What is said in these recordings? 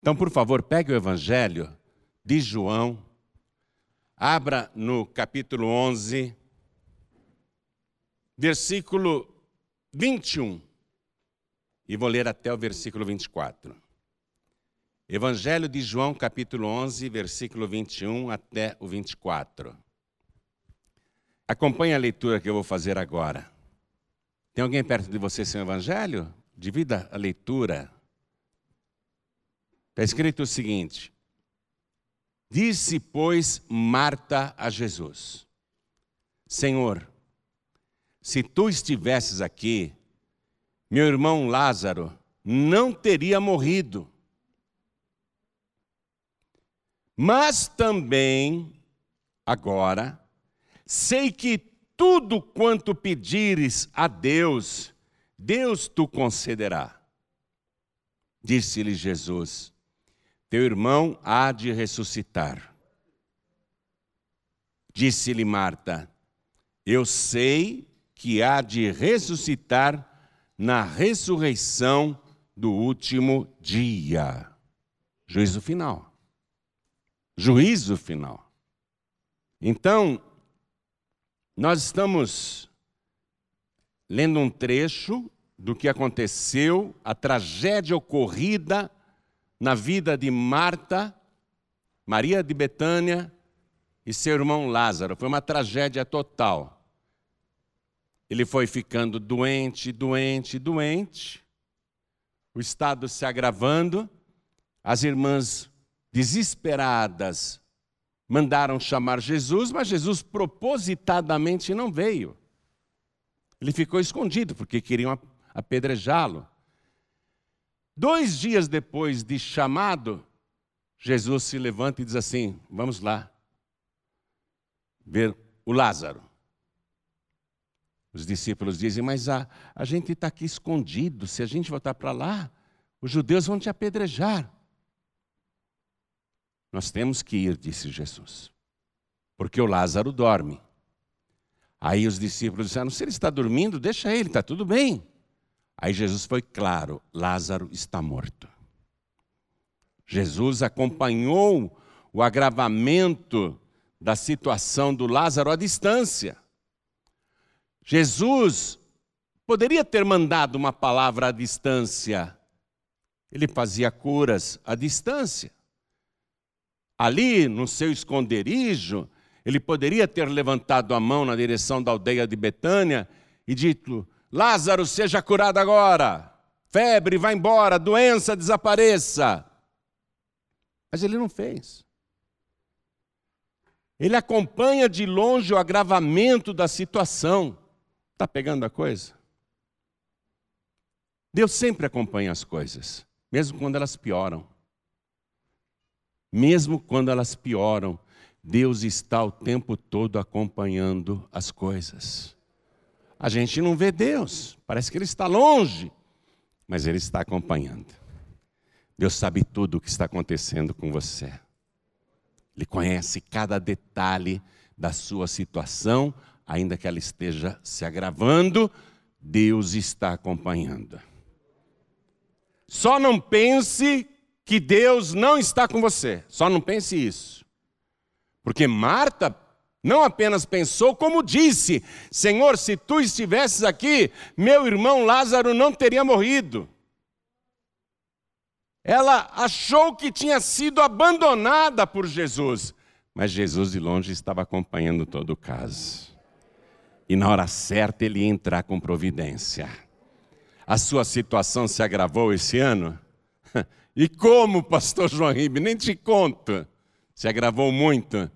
Então, por favor, pegue o Evangelho de João, abra no capítulo 11, versículo 21, e vou ler até o versículo 24. Evangelho de João, capítulo 11, versículo 21 até o 24. Acompanhe a leitura que eu vou fazer agora. Tem alguém perto de você sem o Evangelho? Divida a leitura. Está escrito o seguinte: Disse, pois, Marta a Jesus: Senhor, se tu estivesses aqui, meu irmão Lázaro não teria morrido. Mas também, agora, sei que tudo quanto pedires a Deus, Deus tu concederá. Disse-lhe Jesus: teu irmão há de ressuscitar. Disse-lhe Marta: Eu sei que há de ressuscitar na ressurreição do último dia. Juízo final. Juízo final. Então, nós estamos lendo um trecho do que aconteceu, a tragédia ocorrida na vida de Marta, Maria de Betânia e seu irmão Lázaro. Foi uma tragédia total. Ele foi ficando doente, doente, doente, o estado se agravando, as irmãs desesperadas mandaram chamar Jesus, mas Jesus propositadamente não veio. Ele ficou escondido porque queriam apedrejá-lo. Dois dias depois de chamado, Jesus se levanta e diz assim: Vamos lá ver o Lázaro. Os discípulos dizem: Mas a, a gente está aqui escondido, se a gente voltar para lá, os judeus vão te apedrejar. Nós temos que ir, disse Jesus, porque o Lázaro dorme. Aí os discípulos disseram: Se ele está dormindo, deixa ele, está tudo bem. Aí Jesus foi claro: Lázaro está morto. Jesus acompanhou o agravamento da situação do Lázaro à distância. Jesus poderia ter mandado uma palavra à distância. Ele fazia curas à distância. Ali, no seu esconderijo, ele poderia ter levantado a mão na direção da aldeia de Betânia e dito: Lázaro, seja curado agora. Febre, vá embora. Doença, desapareça. Mas ele não fez. Ele acompanha de longe o agravamento da situação. Está pegando a coisa? Deus sempre acompanha as coisas, mesmo quando elas pioram. Mesmo quando elas pioram, Deus está o tempo todo acompanhando as coisas. A gente não vê Deus, parece que Ele está longe, mas Ele está acompanhando. Deus sabe tudo o que está acontecendo com você. Ele conhece cada detalhe da sua situação, ainda que ela esteja se agravando, Deus está acompanhando. Só não pense que Deus não está com você. Só não pense isso. Porque Marta não apenas pensou, como disse: Senhor, se tu estivesses aqui, meu irmão Lázaro não teria morrido. Ela achou que tinha sido abandonada por Jesus, mas Jesus de longe estava acompanhando todo o caso. E na hora certa ele ia entrar com providência. A sua situação se agravou esse ano? E como, pastor João Ribe? Nem te conto. Se agravou muito.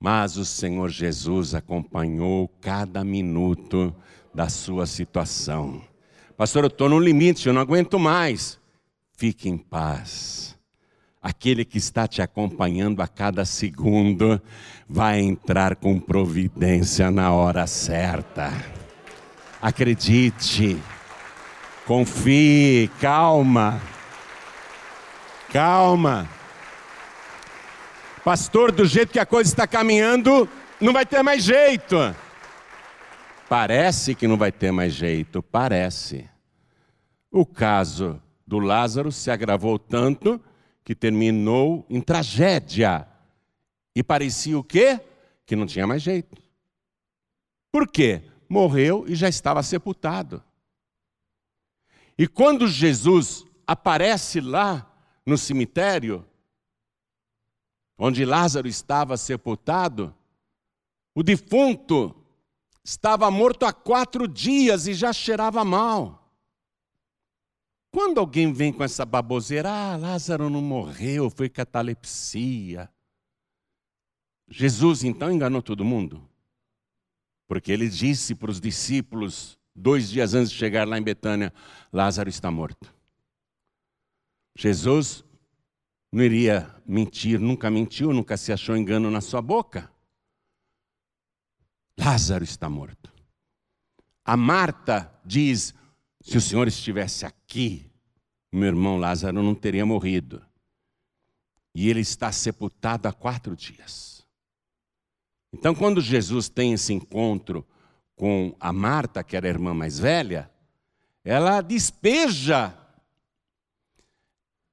Mas o Senhor Jesus acompanhou cada minuto da sua situação. Pastor, eu estou no limite, eu não aguento mais. Fique em paz. Aquele que está te acompanhando a cada segundo vai entrar com providência na hora certa. Acredite, confie, calma, calma. Pastor, do jeito que a coisa está caminhando, não vai ter mais jeito. Parece que não vai ter mais jeito, parece. O caso do Lázaro se agravou tanto que terminou em tragédia. E parecia o quê? Que não tinha mais jeito. Por quê? Morreu e já estava sepultado. E quando Jesus aparece lá no cemitério, onde Lázaro estava sepultado, o defunto estava morto há quatro dias e já cheirava mal. Quando alguém vem com essa baboseira, ah, Lázaro não morreu, foi catalepsia. Jesus então enganou todo mundo. Porque ele disse para os discípulos, dois dias antes de chegar lá em Betânia: Lázaro está morto. Jesus não iria mentir, nunca mentiu, nunca se achou engano na sua boca. Lázaro está morto. A Marta diz: se o Senhor estivesse aqui, meu irmão Lázaro não teria morrido. E ele está sepultado há quatro dias. Então, quando Jesus tem esse encontro com a Marta, que era a irmã mais velha, ela despeja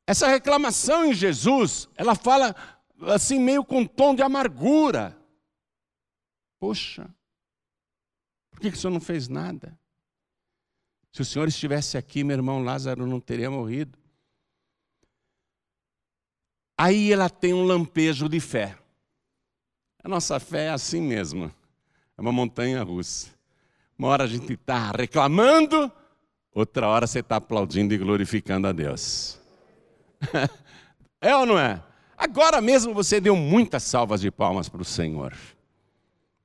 essa reclamação em Jesus. Ela fala assim, meio com tom de amargura. Poxa, por que, que o senhor não fez nada? Se o Senhor estivesse aqui, meu irmão Lázaro não teria morrido. Aí ela tem um lampejo de fé. A nossa fé é assim mesmo. É uma montanha russa. Uma hora a gente está reclamando, outra hora você está aplaudindo e glorificando a Deus. é ou não é? Agora mesmo você deu muitas salvas de palmas para o Senhor.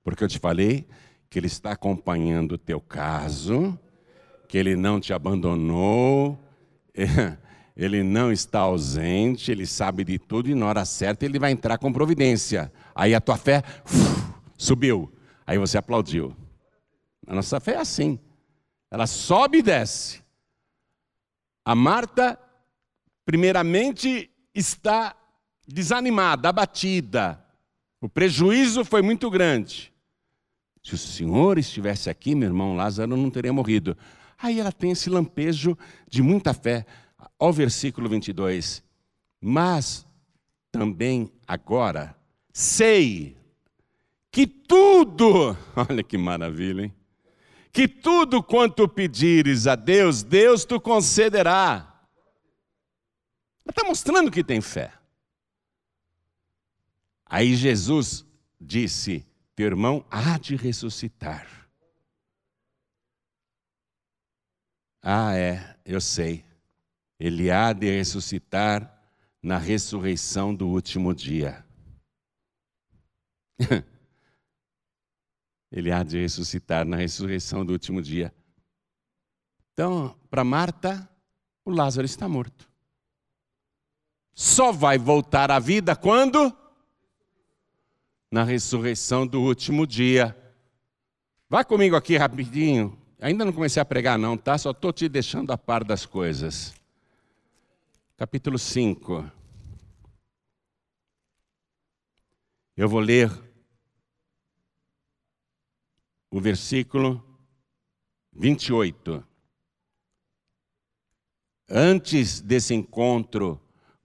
Porque eu te falei que Ele está acompanhando o teu caso que Ele não te abandonou, Ele não está ausente, Ele sabe de tudo e na hora certa Ele vai entrar com providência. Aí a tua fé uf, subiu, aí você aplaudiu. A nossa fé é assim, ela sobe e desce. A Marta, primeiramente, está desanimada, abatida. O prejuízo foi muito grande. Se o Senhor estivesse aqui, meu irmão Lázaro não teria morrido. Aí ela tem esse lampejo de muita fé. Ao versículo 22. Mas também agora sei que tudo, olha que maravilha, hein? Que tudo quanto pedires a Deus, Deus te concederá. Está mostrando que tem fé. Aí Jesus disse: Teu irmão há de ressuscitar. Ah, é, eu sei. Ele há de ressuscitar na ressurreição do último dia. Ele há de ressuscitar na ressurreição do último dia. Então, para Marta, o Lázaro está morto. Só vai voltar à vida quando? Na ressurreição do último dia. Vá comigo aqui rapidinho, Ainda não comecei a pregar, não, tá? Só estou te deixando a par das coisas. Capítulo 5. Eu vou ler o versículo 28. Antes desse encontro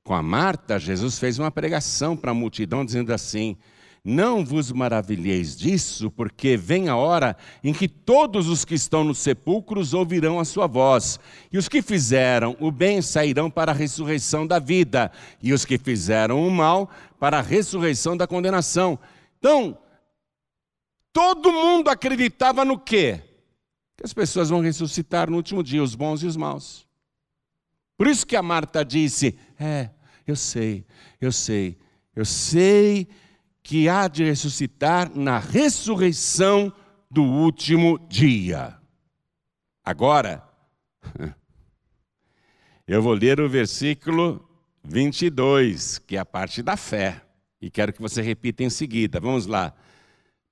com a Marta, Jesus fez uma pregação para a multidão dizendo assim: não vos maravilheis disso, porque vem a hora em que todos os que estão nos sepulcros ouvirão a sua voz, e os que fizeram o bem sairão para a ressurreição da vida, e os que fizeram o mal para a ressurreição da condenação. Então, todo mundo acreditava no quê? Que as pessoas vão ressuscitar no último dia, os bons e os maus. Por isso que a Marta disse: É, eu sei, eu sei, eu sei que há de ressuscitar na ressurreição do último dia. Agora, eu vou ler o versículo 22, que é a parte da fé, e quero que você repita em seguida. Vamos lá.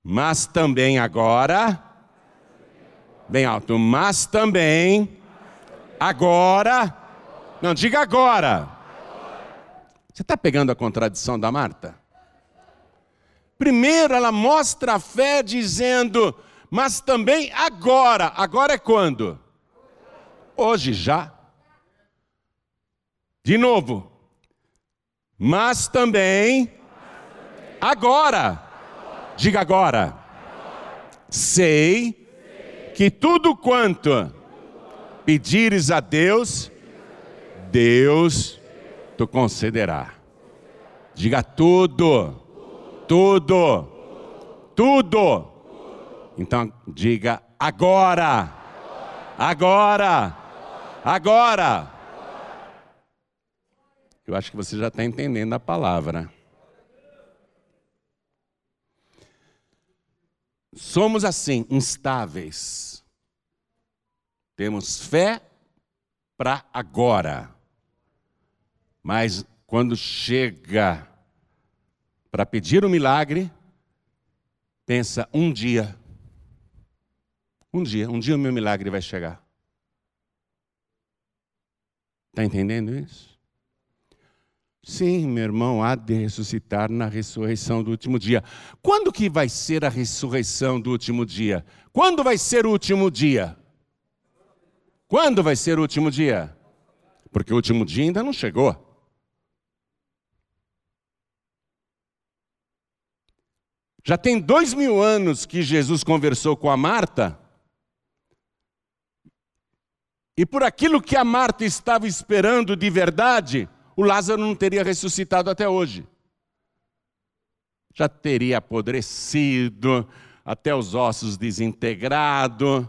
Mas também agora, bem alto, mas também agora, não diga agora. Você está pegando a contradição da Marta? Primeiro ela mostra a fé dizendo, mas também agora. Agora é quando? Hoje já. De novo. Mas também, agora, diga agora, sei que tudo quanto pedires a Deus, Deus te concederá. Diga tudo, tudo, tudo. Então diga agora, agora, agora. Eu acho que você já está entendendo a palavra. Somos assim, instáveis. Temos fé para agora. Mas quando chega para pedir o um milagre, pensa um dia. Um dia, um dia o meu milagre vai chegar. Está entendendo isso? Sim, meu irmão, há de ressuscitar na ressurreição do último dia. Quando que vai ser a ressurreição do último dia? Quando vai ser o último dia? Quando vai ser o último dia? Porque o último dia ainda não chegou. Já tem dois mil anos que Jesus conversou com a Marta. E por aquilo que a Marta estava esperando de verdade, o Lázaro não teria ressuscitado até hoje. Já teria apodrecido, até os ossos desintegrado,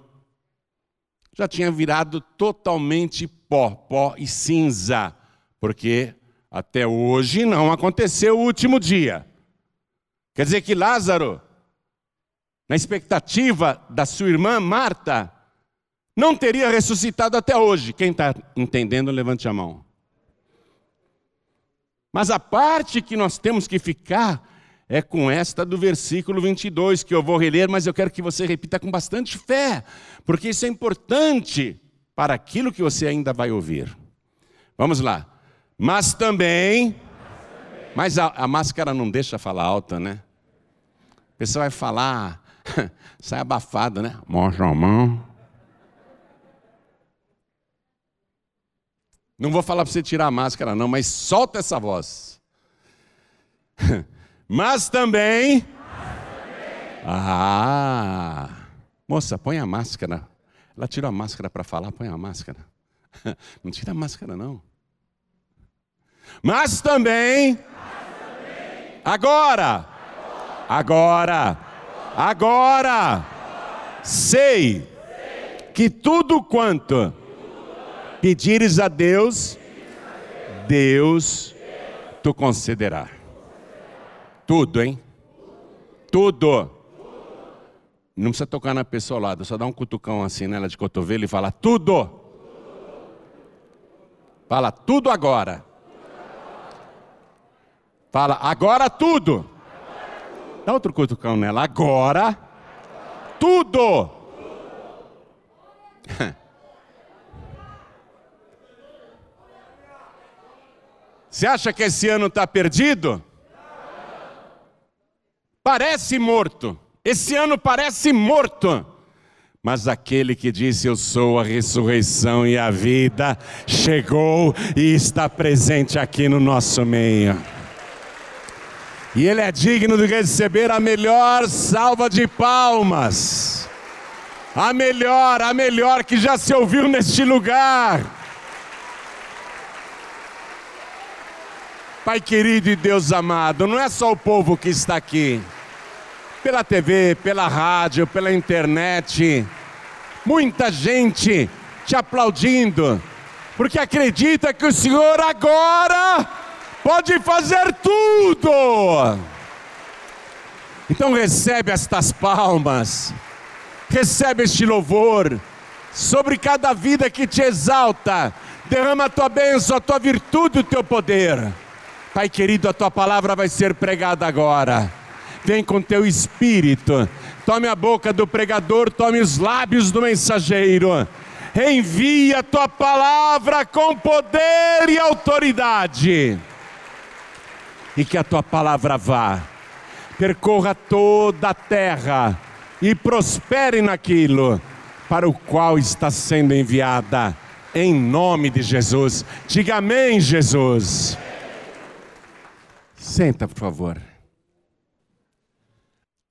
já tinha virado totalmente pó, pó e cinza, porque até hoje não aconteceu o último dia. Quer dizer que Lázaro, na expectativa da sua irmã Marta, não teria ressuscitado até hoje. Quem está entendendo, levante a mão. Mas a parte que nós temos que ficar é com esta do versículo 22, que eu vou reler, mas eu quero que você repita com bastante fé, porque isso é importante para aquilo que você ainda vai ouvir. Vamos lá. Mas também. Mas a, a máscara não deixa falar alta, né? Pessoa vai falar, sai abafado, né? Mostra a mão. Não vou falar para você tirar a máscara, não, mas solta essa voz. mas também. Ah! Moça, põe a máscara. Ela tirou a máscara para falar, põe a máscara. Não tira a máscara, não. Mas também. Agora. Agora. Agora. Sei que tudo quanto pedires a Deus, Deus tu concederá. Tudo, hein? Tudo. Não precisa tocar na pessoa ao lado, só dá um cutucão assim nela de cotovelo e fala tudo. Fala tudo agora. Fala agora tudo. Dá outro cutucão nela. Agora tudo. Você acha que esse ano está perdido? Parece morto. Esse ano parece morto. Mas aquele que disse: Eu sou a ressurreição e a vida, chegou e está presente aqui no nosso meio. E ele é digno de receber a melhor salva de palmas. A melhor, a melhor que já se ouviu neste lugar. Pai querido e Deus amado, não é só o povo que está aqui, pela TV, pela rádio, pela internet, muita gente te aplaudindo, porque acredita que o Senhor agora pode fazer tudo. Então recebe estas palmas, recebe este louvor sobre cada vida que te exalta, derrama a tua bênção, a tua virtude, o teu poder. Pai querido, a tua palavra vai ser pregada agora. Vem com teu espírito. Tome a boca do pregador, tome os lábios do mensageiro. Envia a tua palavra com poder e autoridade. E que a tua palavra vá, percorra toda a terra e prospere naquilo para o qual está sendo enviada. Em nome de Jesus. Diga amém, Jesus. Senta, por favor.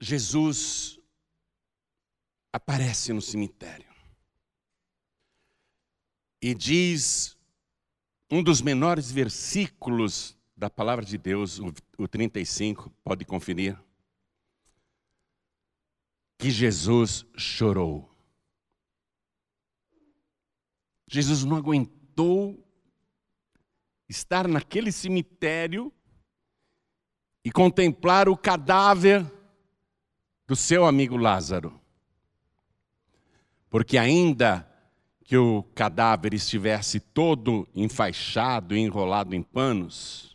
Jesus aparece no cemitério e diz um dos menores versículos da palavra de Deus, o 35, pode conferir, que Jesus chorou. Jesus não aguentou estar naquele cemitério e contemplar o cadáver do seu amigo Lázaro. Porque ainda que o cadáver estivesse todo enfaixado e enrolado em panos,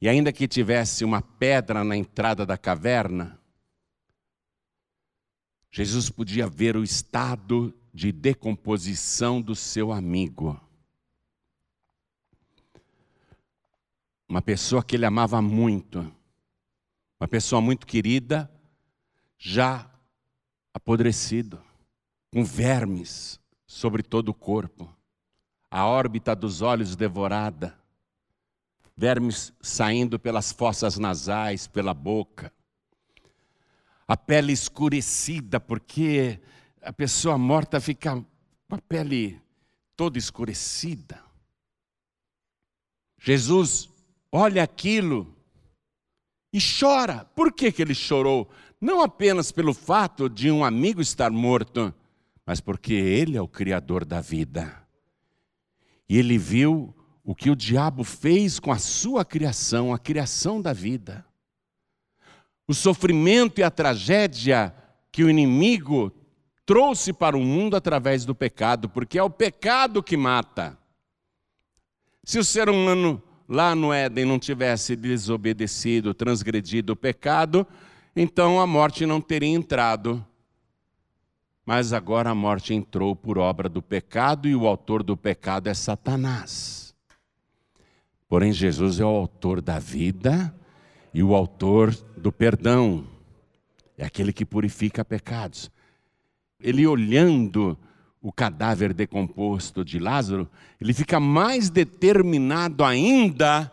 e ainda que tivesse uma pedra na entrada da caverna, Jesus podia ver o estado de decomposição do seu amigo. Uma pessoa que ele amava muito, uma pessoa muito querida, já apodrecido, com vermes sobre todo o corpo, a órbita dos olhos devorada, vermes saindo pelas fossas nasais, pela boca, a pele escurecida, porque a pessoa morta fica com a pele toda escurecida. Jesus olha aquilo e chora. Por que, que ele chorou? Não apenas pelo fato de um amigo estar morto, mas porque ele é o Criador da vida. E ele viu o que o diabo fez com a sua criação, a criação da vida. O sofrimento e a tragédia que o inimigo trouxe para o mundo através do pecado, porque é o pecado que mata. Se o ser humano lá no Éden não tivesse desobedecido, transgredido o pecado, então a morte não teria entrado. Mas agora a morte entrou por obra do pecado e o autor do pecado é Satanás. Porém, Jesus é o autor da vida e o autor do perdão. É aquele que purifica pecados. Ele olhando o cadáver decomposto de Lázaro, ele fica mais determinado ainda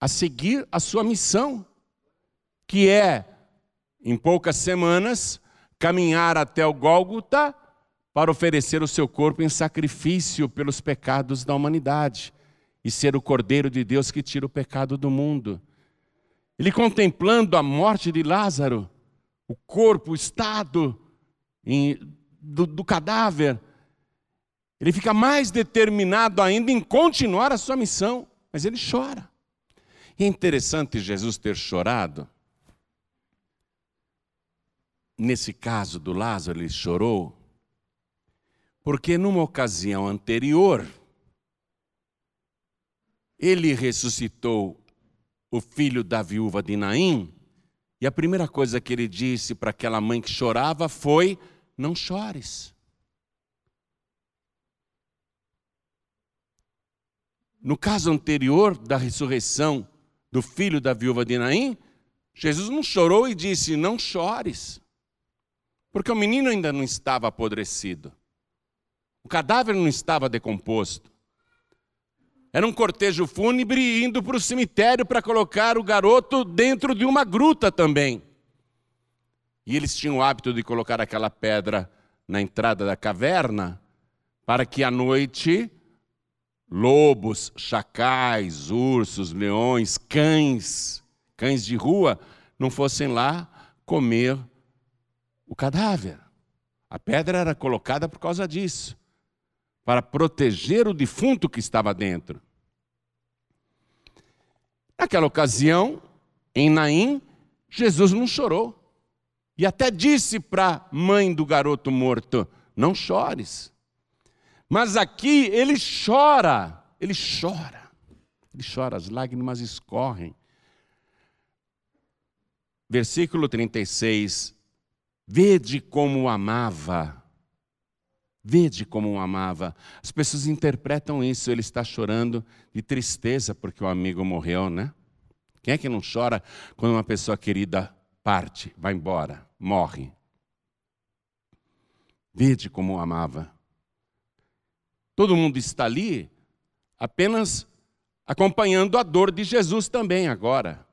a seguir a sua missão, que é, em poucas semanas, caminhar até o Gólgota para oferecer o seu corpo em sacrifício pelos pecados da humanidade e ser o Cordeiro de Deus que tira o pecado do mundo. Ele contemplando a morte de Lázaro, o corpo, o estado em, do, do cadáver, ele fica mais determinado ainda em continuar a sua missão, mas ele chora. E é interessante Jesus ter chorado. Nesse caso do Lázaro, ele chorou, porque numa ocasião anterior, ele ressuscitou o filho da viúva de Naim, e a primeira coisa que ele disse para aquela mãe que chorava foi: não chores. No caso anterior da ressurreição do filho da viúva de Naim, Jesus não chorou e disse: Não chores, porque o menino ainda não estava apodrecido, o cadáver não estava decomposto. Era um cortejo fúnebre indo para o cemitério para colocar o garoto dentro de uma gruta também. E eles tinham o hábito de colocar aquela pedra na entrada da caverna para que à noite lobos, chacais, ursos, leões, cães, cães de rua não fossem lá comer o cadáver. A pedra era colocada por causa disso, para proteger o defunto que estava dentro. Naquela ocasião, em Naim, Jesus não chorou. E até disse para a mãe do garoto morto: Não chores. Mas aqui ele chora, ele chora, ele chora, as lágrimas escorrem. Versículo 36. Vede como amava. Vede como o amava. As pessoas interpretam isso, ele está chorando de tristeza porque o amigo morreu, né? Quem é que não chora quando uma pessoa querida parte, vai embora? morre. Vede como amava. Todo mundo está ali apenas acompanhando a dor de Jesus também agora.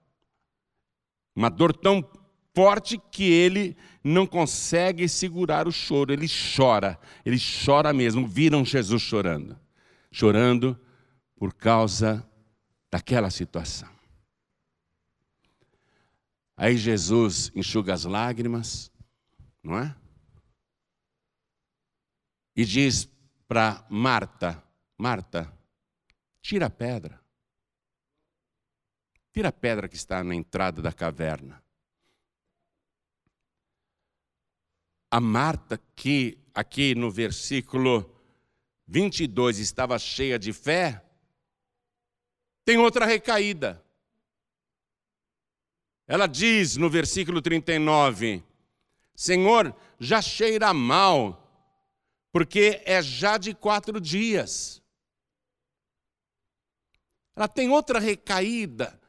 Uma dor tão forte que ele não consegue segurar o choro, ele chora, ele chora mesmo. Viram Jesus chorando, chorando por causa daquela situação. Aí Jesus enxuga as lágrimas, não é? E diz para Marta: Marta, tira a pedra. Tira a pedra que está na entrada da caverna. A Marta, que aqui no versículo 22 estava cheia de fé, tem outra recaída. Ela diz no versículo 39: Senhor, já cheira mal, porque é já de quatro dias. Ela tem outra recaída.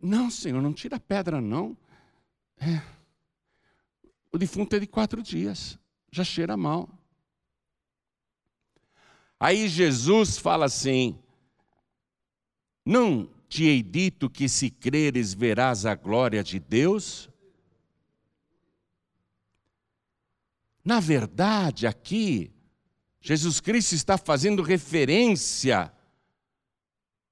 Não, Senhor, não tira a pedra, não. É. O defunto é de quatro dias, já cheira mal. Aí Jesus fala assim: Não te hei dito que se creres verás a glória de Deus? Na verdade, aqui, Jesus Cristo está fazendo referência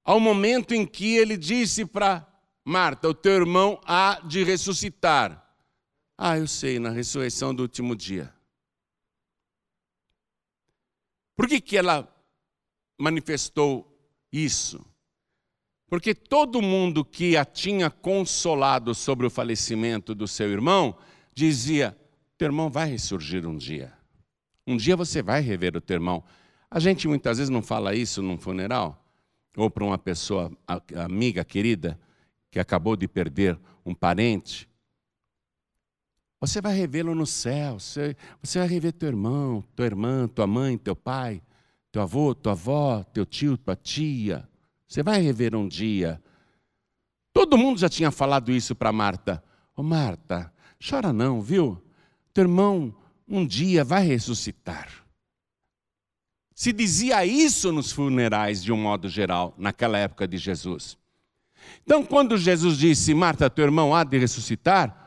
ao momento em que ele disse para Marta: O teu irmão há de ressuscitar. Ah, eu sei, na ressurreição do último dia. Por que, que ela manifestou isso? Porque todo mundo que a tinha consolado sobre o falecimento do seu irmão dizia: teu irmão vai ressurgir um dia. Um dia você vai rever o teu irmão. A gente muitas vezes não fala isso num funeral, ou para uma pessoa amiga, querida, que acabou de perder um parente. Você vai revê-lo no céu, você, você vai rever teu irmão, tua irmã, tua mãe, teu pai, teu avô, tua avó, teu tio, tua tia. Você vai rever um dia. Todo mundo já tinha falado isso para Marta. Ô oh, Marta, chora não, viu? Teu irmão um dia vai ressuscitar. Se dizia isso nos funerais de um modo geral, naquela época de Jesus. Então, quando Jesus disse, Marta, teu irmão há de ressuscitar,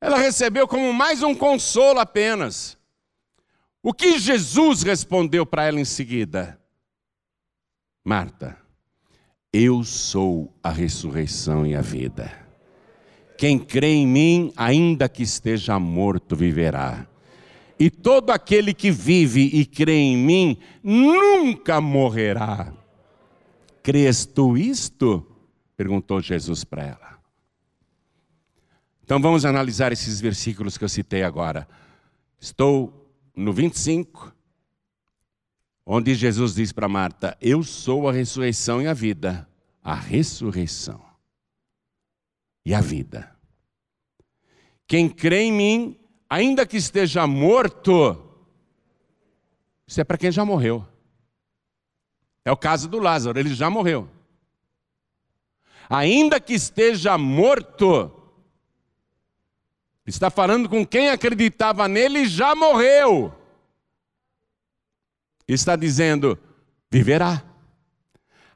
ela recebeu como mais um consolo apenas. O que Jesus respondeu para ela em seguida? Marta, eu sou a ressurreição e a vida. Quem crê em mim, ainda que esteja morto, viverá. E todo aquele que vive e crê em mim, nunca morrerá. Crês tu isto? Perguntou Jesus para ela. Então vamos analisar esses versículos que eu citei agora. Estou no 25, onde Jesus diz para Marta: Eu sou a ressurreição e a vida. A ressurreição e a vida. Quem crê em mim, ainda que esteja morto, isso é para quem já morreu. É o caso do Lázaro, ele já morreu. Ainda que esteja morto, está falando com quem acreditava nele e já morreu está dizendo: viverá.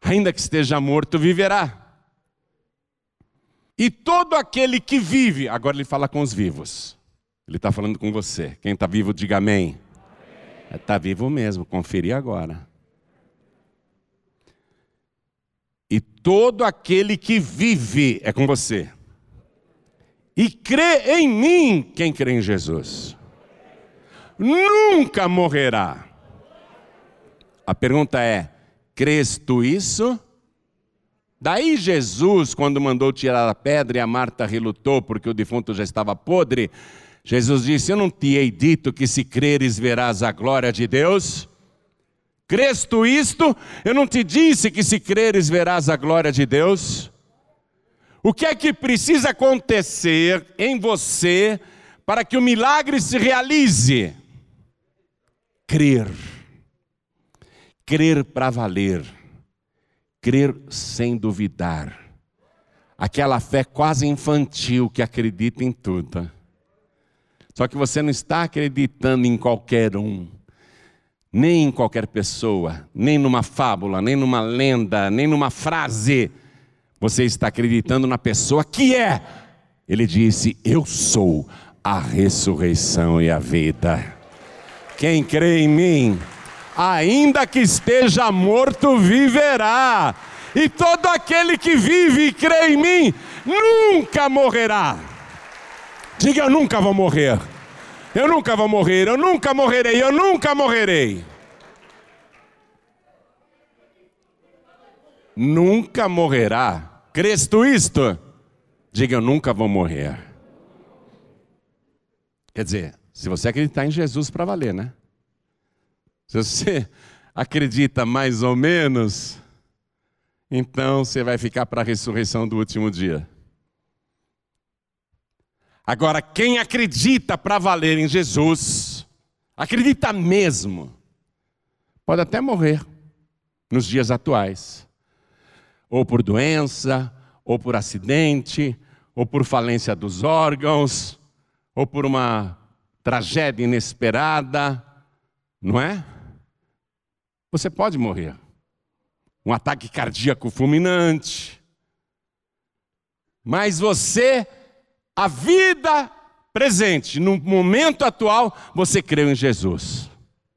Ainda que esteja morto, viverá. E todo aquele que vive, agora ele fala com os vivos. Ele está falando com você. Quem está vivo, diga amém. Está vivo mesmo, conferi agora. E todo aquele que vive é com você. E crê em mim, quem crê em Jesus, nunca morrerá. A pergunta é: crês tu isso? Daí Jesus, quando mandou tirar a pedra e a Marta relutou porque o defunto já estava podre, Jesus disse: Eu não te hei dito que se creres verás a glória de Deus? Crês isto? Eu não te disse que se creres verás a glória de Deus? O que é que precisa acontecer em você para que o milagre se realize? Crer crer para valer, crer sem duvidar. Aquela fé quase infantil que acredita em tudo. Só que você não está acreditando em qualquer um. nem em qualquer pessoa, nem numa fábula, nem numa lenda, nem numa frase. Você está acreditando na pessoa que é. Ele disse: Eu sou a ressurreição e a vida. Quem crê em mim, ainda que esteja morto, viverá. E todo aquele que vive e crê em mim, nunca morrerá. Diga: Eu nunca vou morrer. Eu nunca vou morrer, eu nunca morrerei, eu nunca morrerei. Nunca morrerá. Crês tu isto? Diga, eu nunca vou morrer. Quer dizer, se você acreditar em Jesus para valer, né? Se você acredita mais ou menos, então você vai ficar para a ressurreição do último dia. Agora, quem acredita para valer em Jesus, acredita mesmo, pode até morrer nos dias atuais, ou por doença, ou por acidente, ou por falência dos órgãos, ou por uma tragédia inesperada, não é? Você pode morrer. Um ataque cardíaco fulminante. Mas você a vida presente, no momento atual, você creu em Jesus.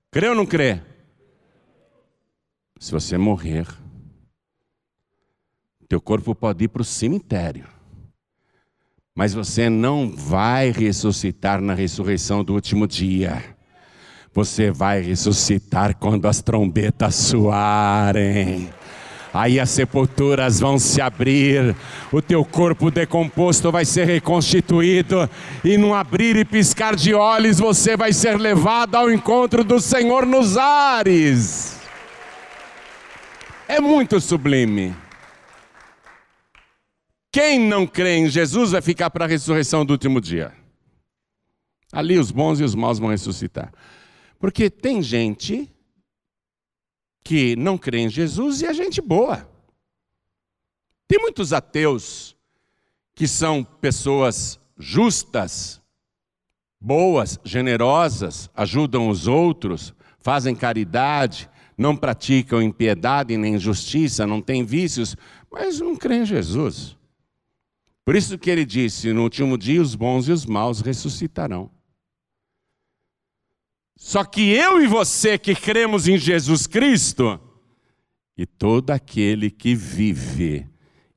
Crê ou não crê? Se você morrer, teu corpo pode ir para o cemitério. Mas você não vai ressuscitar na ressurreição do último dia. Você vai ressuscitar quando as trombetas soarem aí as sepulturas vão se abrir, o teu corpo decomposto vai ser reconstituído, e num abrir e piscar de olhos você vai ser levado ao encontro do Senhor nos ares. É muito sublime. Quem não crê em Jesus vai ficar para a ressurreição do último dia. Ali os bons e os maus vão ressuscitar. Porque tem gente que não crê em Jesus e é gente boa. Tem muitos ateus que são pessoas justas, boas, generosas, ajudam os outros, fazem caridade, não praticam impiedade nem injustiça, não têm vícios, mas não creem em Jesus. Por isso que ele disse: no último dia os bons e os maus ressuscitarão. Só que eu e você que cremos em Jesus Cristo, e todo aquele que vive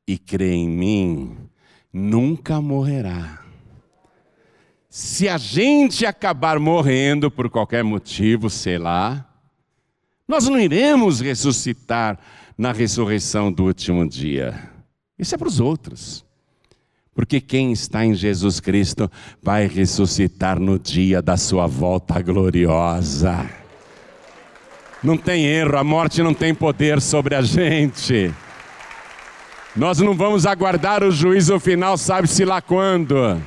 e crê em mim, nunca morrerá. Se a gente acabar morrendo por qualquer motivo, sei lá, nós não iremos ressuscitar na ressurreição do último dia. Isso é para os outros. Porque quem está em Jesus Cristo vai ressuscitar no dia da sua volta gloriosa. Não tem erro, a morte não tem poder sobre a gente. Nós não vamos aguardar o juízo final, sabe-se lá quando.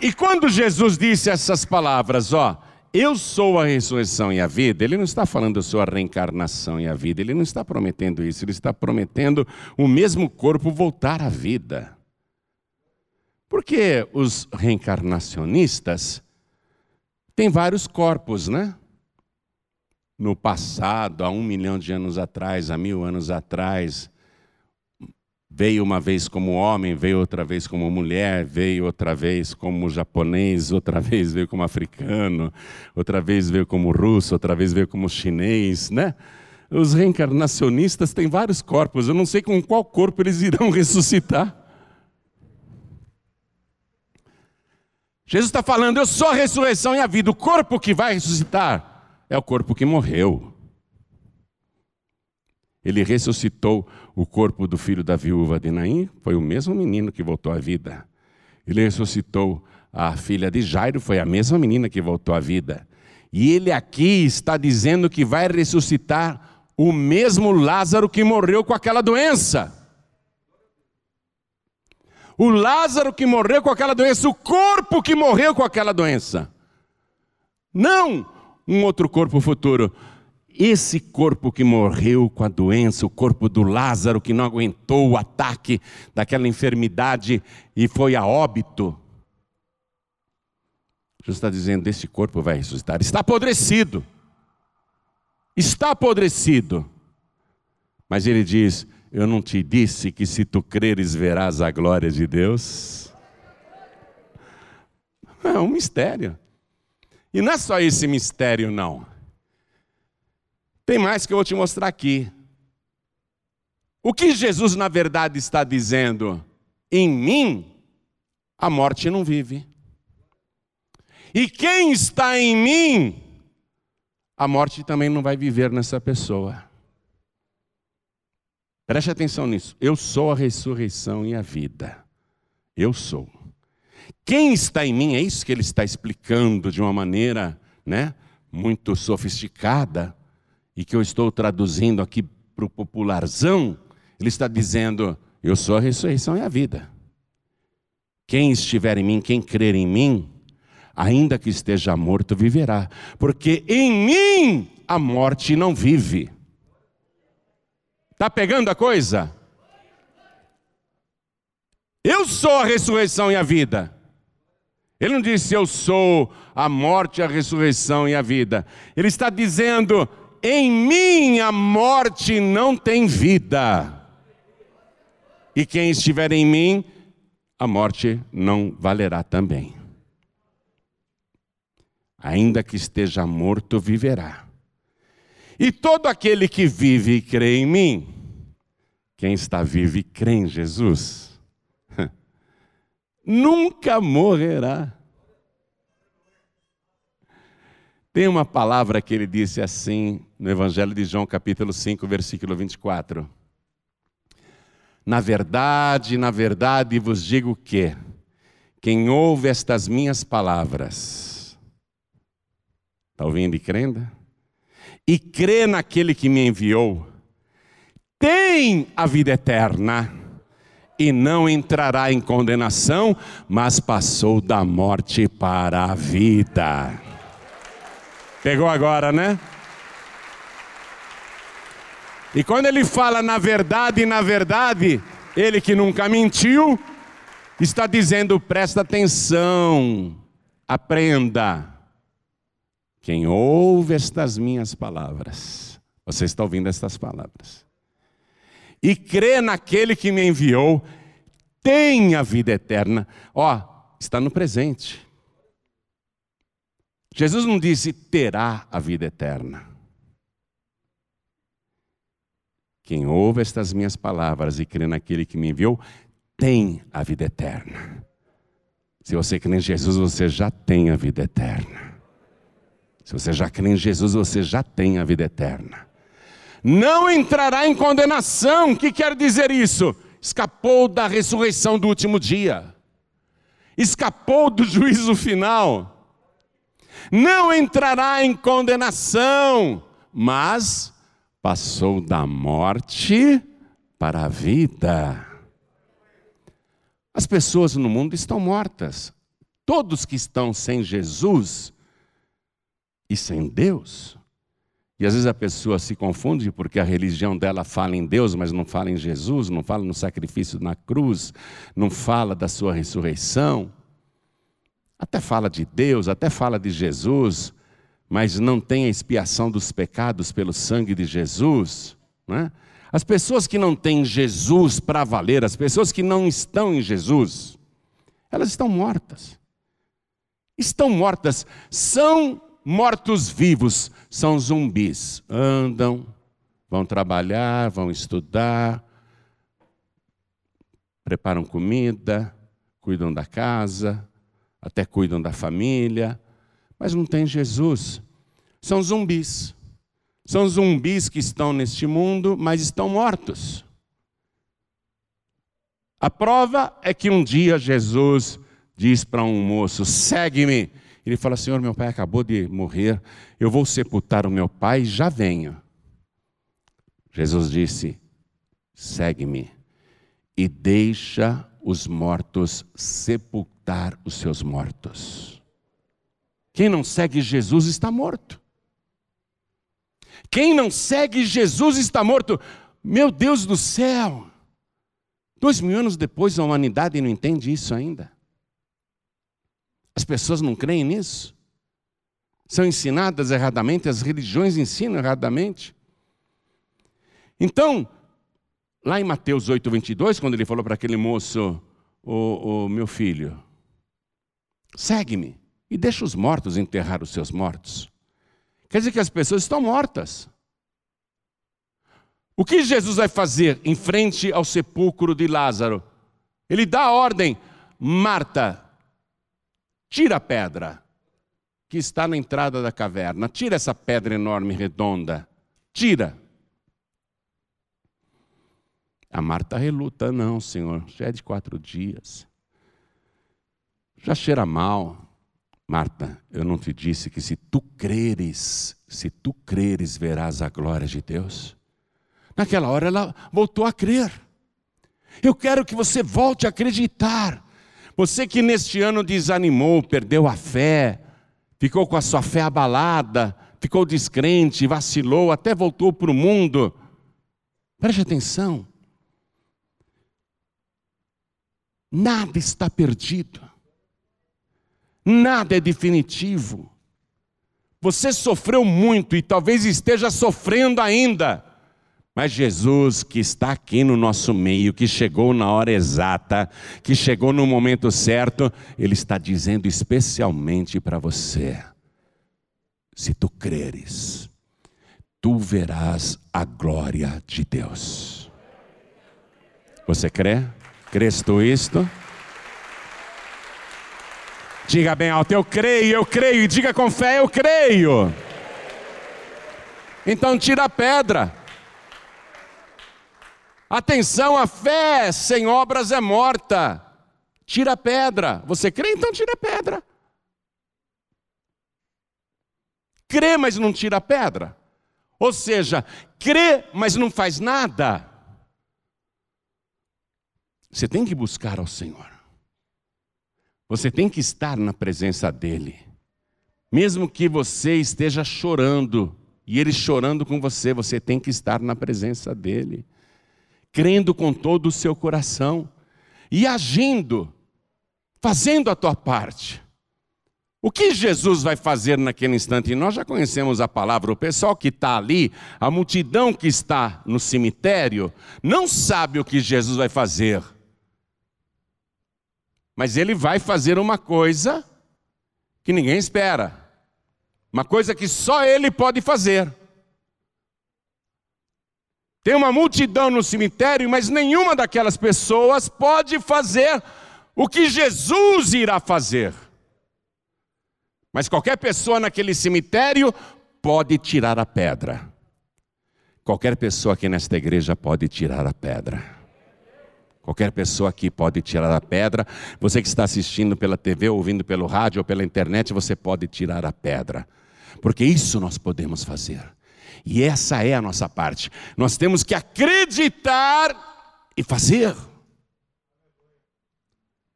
E quando Jesus disse essas palavras, ó, eu sou a ressurreição e a vida, ele não está falando eu sou a reencarnação e a vida, ele não está prometendo isso, ele está prometendo o mesmo corpo voltar à vida. Porque os reencarnacionistas têm vários corpos, né? No passado, há um milhão de anos atrás, há mil anos atrás, Veio uma vez como homem, veio outra vez como mulher, veio outra vez como japonês, outra vez veio como africano, outra vez veio como russo, outra vez veio como chinês, né? Os reencarnacionistas têm vários corpos, eu não sei com qual corpo eles irão ressuscitar. Jesus está falando, eu sou a ressurreição e a vida, o corpo que vai ressuscitar é o corpo que morreu. Ele ressuscitou o corpo do filho da viúva de Naim, foi o mesmo menino que voltou à vida. Ele ressuscitou a filha de Jairo, foi a mesma menina que voltou à vida. E ele aqui está dizendo que vai ressuscitar o mesmo Lázaro que morreu com aquela doença. O Lázaro que morreu com aquela doença, o corpo que morreu com aquela doença. Não um outro corpo futuro. Esse corpo que morreu com a doença, o corpo do Lázaro que não aguentou o ataque daquela enfermidade e foi a óbito. Jesus está dizendo: esse corpo vai ressuscitar. Está apodrecido. Está apodrecido. Mas ele diz: Eu não te disse que se tu creres verás a glória de Deus? É um mistério. E não é só esse mistério, não. Tem mais que eu vou te mostrar aqui. O que Jesus, na verdade, está dizendo? Em mim, a morte não vive. E quem está em mim, a morte também não vai viver nessa pessoa. Preste atenção nisso. Eu sou a ressurreição e a vida. Eu sou. Quem está em mim, é isso que ele está explicando de uma maneira né, muito sofisticada, e que eu estou traduzindo aqui para o popularzão. Ele está dizendo: Eu sou a ressurreição e a vida. Quem estiver em mim, quem crer em mim, ainda que esteja morto, viverá, porque em mim a morte não vive. Está pegando a coisa? Eu sou a ressurreição e a vida. Ele não disse eu sou a morte, a ressurreição e a vida. Ele está dizendo: em mim a morte não tem vida. E quem estiver em mim, a morte não valerá também. Ainda que esteja morto, viverá. E todo aquele que vive e crê em mim, quem está vivo e crê em Jesus, nunca morrerá. Tem uma palavra que ele disse assim no Evangelho de João, capítulo 5, versículo 24. Na verdade, na verdade vos digo que quem ouve estas minhas palavras, está ouvindo e crendo? e crê naquele que me enviou, tem a vida eterna e não entrará em condenação, mas passou da morte para a vida. Pegou agora, né? E quando ele fala na verdade, na verdade, ele que nunca mentiu, está dizendo: presta atenção, aprenda. Quem ouve estas minhas palavras, você está ouvindo estas palavras, e crê naquele que me enviou, tem a vida eterna. Ó, está no presente. Jesus não disse terá a vida eterna. Quem ouve estas minhas palavras e crê naquele que me enviou, tem a vida eterna. Se você crê em Jesus, você já tem a vida eterna. Se você já crê em Jesus, você já tem a vida eterna. Não entrará em condenação. O que quer dizer isso? Escapou da ressurreição do último dia. Escapou do juízo final. Não entrará em condenação, mas passou da morte para a vida. As pessoas no mundo estão mortas. Todos que estão sem Jesus e sem Deus. E às vezes a pessoa se confunde porque a religião dela fala em Deus, mas não fala em Jesus, não fala no sacrifício na cruz, não fala da sua ressurreição. Até fala de Deus, até fala de Jesus, mas não tem a expiação dos pecados pelo sangue de Jesus. Né? As pessoas que não têm Jesus para valer, as pessoas que não estão em Jesus, elas estão mortas. Estão mortas, são Mortos-vivos são zumbis. Andam, vão trabalhar, vão estudar, preparam comida, cuidam da casa, até cuidam da família, mas não tem Jesus. São zumbis. São zumbis que estão neste mundo, mas estão mortos. A prova é que um dia Jesus diz para um moço: segue-me. Ele fala: Senhor, meu pai acabou de morrer, eu vou sepultar o meu pai, já venho. Jesus disse: segue-me e deixa os mortos sepultar os seus mortos. Quem não segue Jesus está morto. Quem não segue Jesus está morto. Meu Deus do céu! Dois mil anos depois a humanidade não entende isso ainda. As pessoas não creem nisso. São ensinadas erradamente, as religiões ensinam erradamente. Então, lá em Mateus 8, 22, quando ele falou para aquele moço, o, meu filho, segue-me e deixa os mortos enterrar os seus mortos. Quer dizer que as pessoas estão mortas. O que Jesus vai fazer em frente ao sepulcro de Lázaro? Ele dá a ordem: Marta, tira a pedra que está na entrada da caverna, tira essa pedra enorme redonda, tira. A Marta reluta, não, Senhor, já é de quatro dias, já cheira mal. Marta, eu não te disse que se tu creres, se tu creres, verás a glória de Deus? Naquela hora ela voltou a crer. Eu quero que você volte a acreditar. Você que neste ano desanimou, perdeu a fé, ficou com a sua fé abalada, ficou descrente, vacilou, até voltou para o mundo. Preste atenção. Nada está perdido. Nada é definitivo. Você sofreu muito e talvez esteja sofrendo ainda. Mas Jesus, que está aqui no nosso meio, que chegou na hora exata, que chegou no momento certo, Ele está dizendo especialmente para você: se tu creres, tu verás a glória de Deus. Você crê? Crês tu isto? Diga bem alto, eu creio, eu creio, e diga com fé, eu creio. Então tira a pedra. Atenção, a fé sem obras é morta. Tira a pedra. Você crê? Então tira a pedra. Crê, mas não tira a pedra. Ou seja, crê, mas não faz nada. Você tem que buscar ao Senhor. Você tem que estar na presença dEle. Mesmo que você esteja chorando, e Ele chorando com você, você tem que estar na presença dEle crendo com todo o seu coração e agindo, fazendo a tua parte. O que Jesus vai fazer naquele instante? Nós já conhecemos a palavra, o pessoal que está ali, a multidão que está no cemitério, não sabe o que Jesus vai fazer. Mas ele vai fazer uma coisa que ninguém espera, uma coisa que só ele pode fazer. Tem uma multidão no cemitério, mas nenhuma daquelas pessoas pode fazer o que Jesus irá fazer. Mas qualquer pessoa naquele cemitério pode tirar a pedra. Qualquer pessoa aqui nesta igreja pode tirar a pedra. Qualquer pessoa aqui pode tirar a pedra. Você que está assistindo pela TV, ouvindo pelo rádio ou pela internet, você pode tirar a pedra. Porque isso nós podemos fazer. E essa é a nossa parte. Nós temos que acreditar e fazer.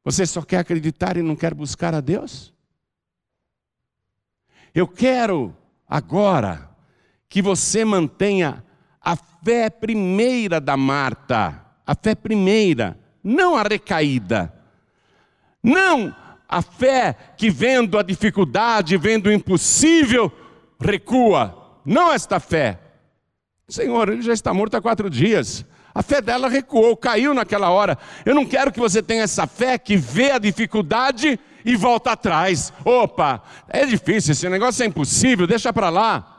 Você só quer acreditar e não quer buscar a Deus? Eu quero agora que você mantenha a fé primeira da Marta, a fé primeira, não a recaída. Não a fé que vendo a dificuldade, vendo o impossível, recua. Não esta fé. Senhor, ele já está morto há quatro dias. A fé dela recuou, caiu naquela hora. Eu não quero que você tenha essa fé que vê a dificuldade e volta atrás. Opa, é difícil, esse negócio é impossível, deixa para lá.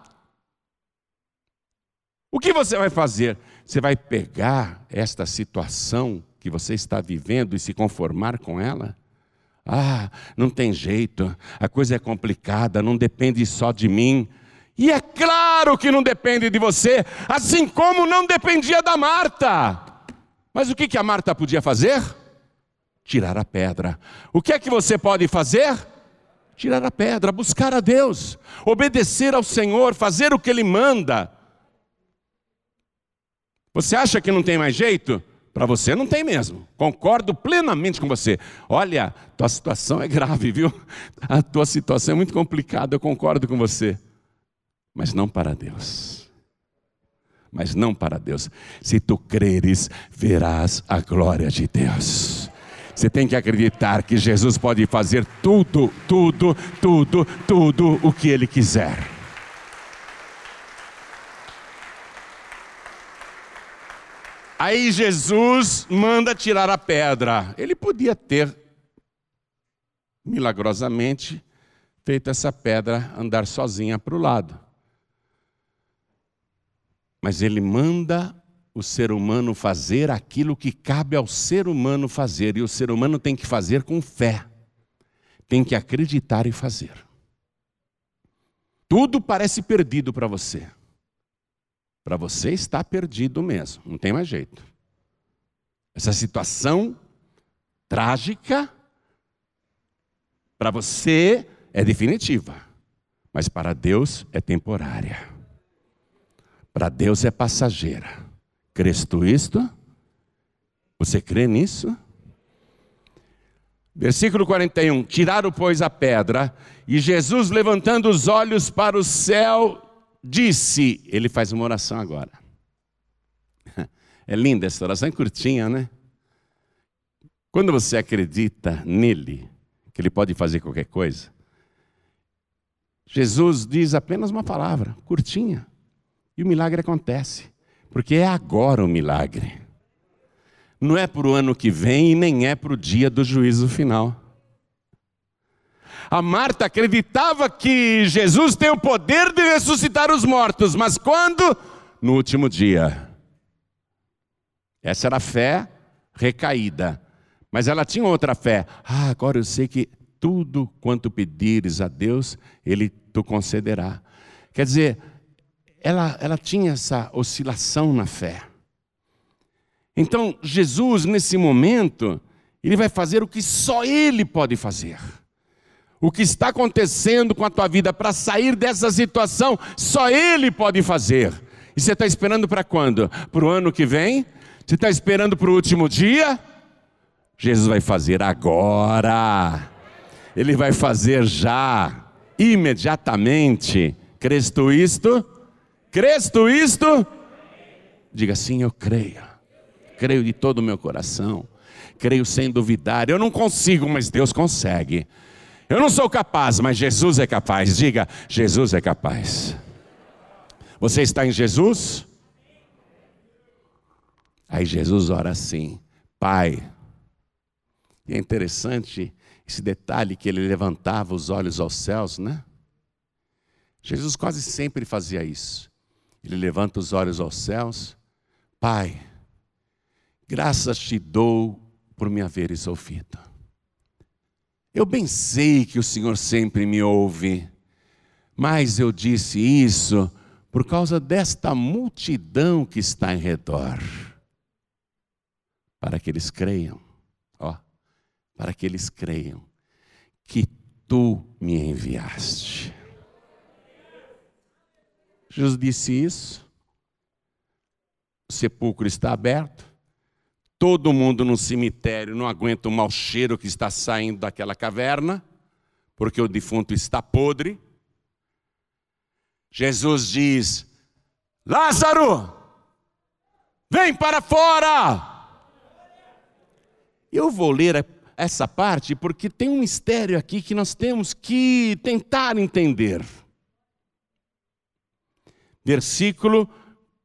Que você vai fazer? Você vai pegar esta situação que você está vivendo e se conformar com ela? Ah, não tem jeito, a coisa é complicada, não depende só de mim. E é claro que não depende de você, assim como não dependia da Marta. Mas o que, que a Marta podia fazer? Tirar a pedra. O que é que você pode fazer? Tirar a pedra, buscar a Deus, obedecer ao Senhor, fazer o que Ele manda. Você acha que não tem mais jeito? Para você não tem mesmo. Concordo plenamente com você. Olha, tua situação é grave, viu? A tua situação é muito complicada, eu concordo com você mas não para Deus. Mas não para Deus. Se tu creres, verás a glória de Deus. Você tem que acreditar que Jesus pode fazer tudo, tudo, tudo, tudo o que Ele quiser. Aí Jesus manda tirar a pedra. Ele podia ter, milagrosamente, feito essa pedra andar sozinha para o lado. Mas ele manda o ser humano fazer aquilo que cabe ao ser humano fazer, e o ser humano tem que fazer com fé, tem que acreditar e fazer. Tudo parece perdido para você. Para você está perdido mesmo, não tem mais jeito. Essa situação trágica, para você é definitiva, mas para Deus é temporária. Para Deus é passageira. Crês tu isto? Você crê nisso? Versículo 41: Tiraram, pois, a pedra, e Jesus, levantando os olhos para o céu, disse: Ele faz uma oração agora. É linda essa oração, é curtinha, né? Quando você acredita nele, que ele pode fazer qualquer coisa, Jesus diz apenas uma palavra, curtinha, e o milagre acontece, porque é agora o milagre. Não é para o ano que vem e nem é para o dia do juízo final. A Marta acreditava que Jesus tem o poder de ressuscitar os mortos, mas quando? No último dia. Essa era a fé recaída. Mas ela tinha outra fé. Ah, agora eu sei que tudo quanto pedires a Deus, Ele te concederá. Quer dizer, ela, ela tinha essa oscilação na fé. Então, Jesus, nesse momento, ele vai fazer o que só Ele pode fazer. O que está acontecendo com a tua vida para sair dessa situação, só Ele pode fazer. E você está esperando para quando? Para o ano que vem? Você está esperando para o último dia? Jesus vai fazer agora. Ele vai fazer já, imediatamente. Crês isto? Crês isto? Diga sim, eu creio. Creio de todo o meu coração. Creio sem duvidar. Eu não consigo, mas Deus consegue. Eu não sou capaz, mas Jesus é capaz. Diga, Jesus é capaz. Você está em Jesus? Aí Jesus ora assim: Pai. E é interessante esse detalhe que ele levantava os olhos aos céus, né? Jesus quase sempre fazia isso. Ele levanta os olhos aos céus, Pai, graças te dou por me haveres ouvido. Eu bem sei que o Senhor sempre me ouve, mas eu disse isso por causa desta multidão que está em redor para que eles creiam, ó, para que eles creiam que tu me enviaste. Jesus disse isso. O sepulcro está aberto. Todo mundo no cemitério não aguenta o mau cheiro que está saindo daquela caverna, porque o defunto está podre. Jesus diz: Lázaro, vem para fora. Eu vou ler essa parte porque tem um mistério aqui que nós temos que tentar entender. Versículo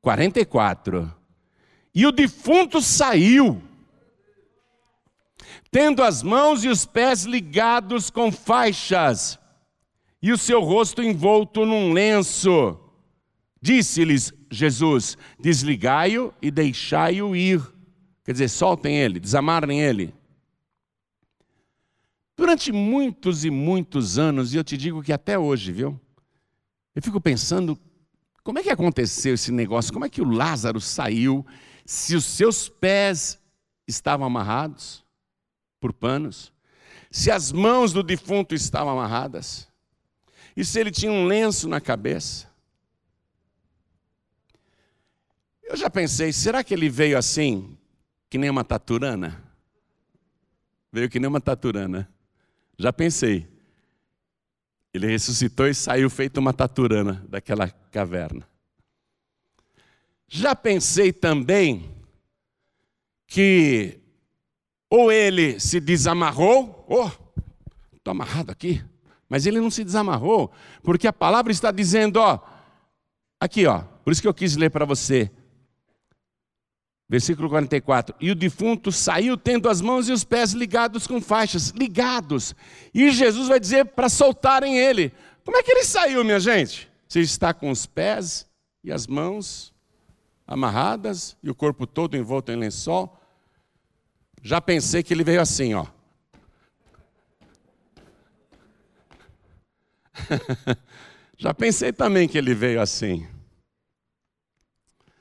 44. E o defunto saiu, tendo as mãos e os pés ligados com faixas, e o seu rosto envolto num lenço. Disse-lhes Jesus: Desligai-o e deixai-o ir. Quer dizer, soltem ele, desamarrem ele. Durante muitos e muitos anos, e eu te digo que até hoje, viu? Eu fico pensando, como é que aconteceu esse negócio? Como é que o Lázaro saiu se os seus pés estavam amarrados por panos? Se as mãos do defunto estavam amarradas? E se ele tinha um lenço na cabeça? Eu já pensei, será que ele veio assim, que nem uma taturana. Veio que nem uma taturana. Já pensei. Ele ressuscitou e saiu feito uma taturana daquela caverna. Já pensei também que ou ele se desamarrou, oh, estou amarrado aqui, mas ele não se desamarrou, porque a palavra está dizendo, ó, aqui, ó, por isso que eu quis ler para você. Versículo 44. E o defunto saiu tendo as mãos e os pés ligados com faixas, ligados. E Jesus vai dizer para soltarem ele. Como é que ele saiu, minha gente? Você está com os pés e as mãos amarradas e o corpo todo envolto em lençol. Já pensei que ele veio assim, ó. Já pensei também que ele veio assim.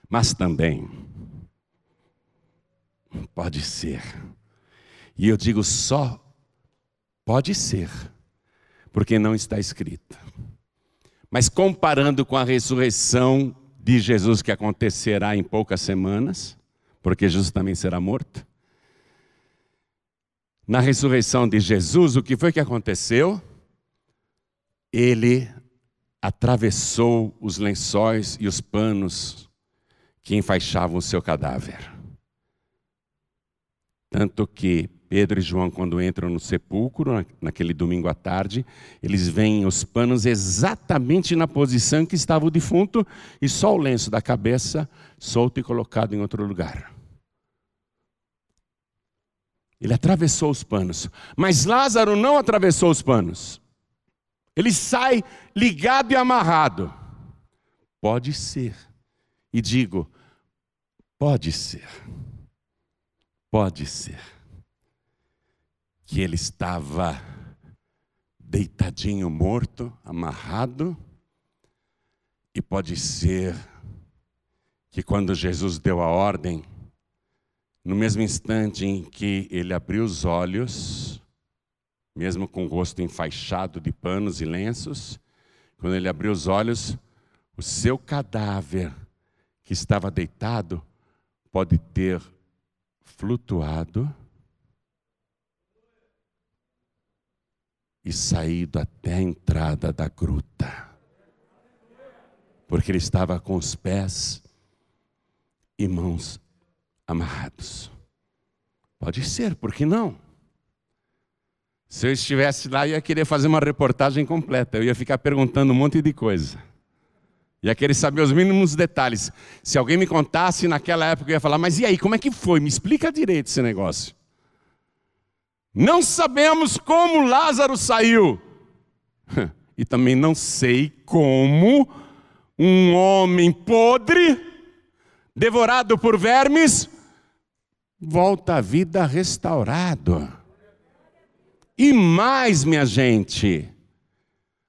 Mas também pode ser. E eu digo só pode ser, porque não está escrito. Mas comparando com a ressurreição de Jesus que acontecerá em poucas semanas, porque Jesus também será morto. Na ressurreição de Jesus, o que foi que aconteceu? Ele atravessou os lençóis e os panos que enfaixavam o seu cadáver. Tanto que Pedro e João, quando entram no sepulcro, naquele domingo à tarde, eles veem os panos exatamente na posição que estava o defunto e só o lenço da cabeça solto e colocado em outro lugar. Ele atravessou os panos, mas Lázaro não atravessou os panos. Ele sai ligado e amarrado. Pode ser. E digo, pode ser. Pode ser que ele estava deitadinho, morto, amarrado, e pode ser que quando Jesus deu a ordem, no mesmo instante em que ele abriu os olhos, mesmo com o rosto enfaixado de panos e lenços, quando ele abriu os olhos, o seu cadáver que estava deitado pode ter flutuado e saído até a entrada da gruta. Porque ele estava com os pés e mãos amarrados. Pode ser, por que não? Se eu estivesse lá, eu ia querer fazer uma reportagem completa. Eu ia ficar perguntando um monte de coisa. Ia querer saber os mínimos detalhes. Se alguém me contasse naquela época, eu ia falar: Mas e aí, como é que foi? Me explica direito esse negócio. Não sabemos como Lázaro saiu. E também não sei como um homem podre, devorado por vermes, volta à vida restaurado. E mais, minha gente,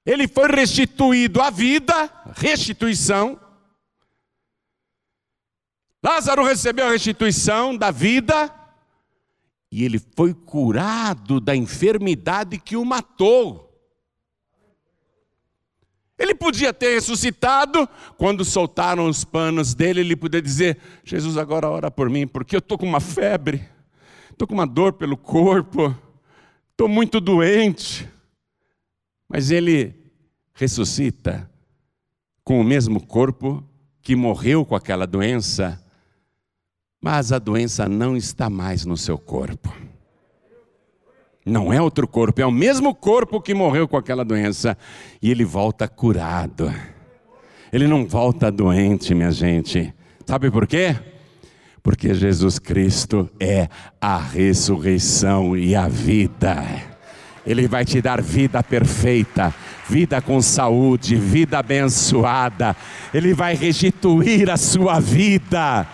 ele foi restituído à vida, restituição. Lázaro recebeu a restituição da vida, e ele foi curado da enfermidade que o matou. Ele podia ter ressuscitado, quando soltaram os panos dele, ele podia dizer: Jesus, agora ora por mim, porque eu estou com uma febre, estou com uma dor pelo corpo, estou muito doente. Mas ele ressuscita com o mesmo corpo que morreu com aquela doença mas a doença não está mais no seu corpo. Não é outro corpo, é o mesmo corpo que morreu com aquela doença e ele volta curado. Ele não volta doente, minha gente. Sabe por quê? Porque Jesus Cristo é a ressurreição e a vida. Ele vai te dar vida perfeita, vida com saúde, vida abençoada. Ele vai restituir a sua vida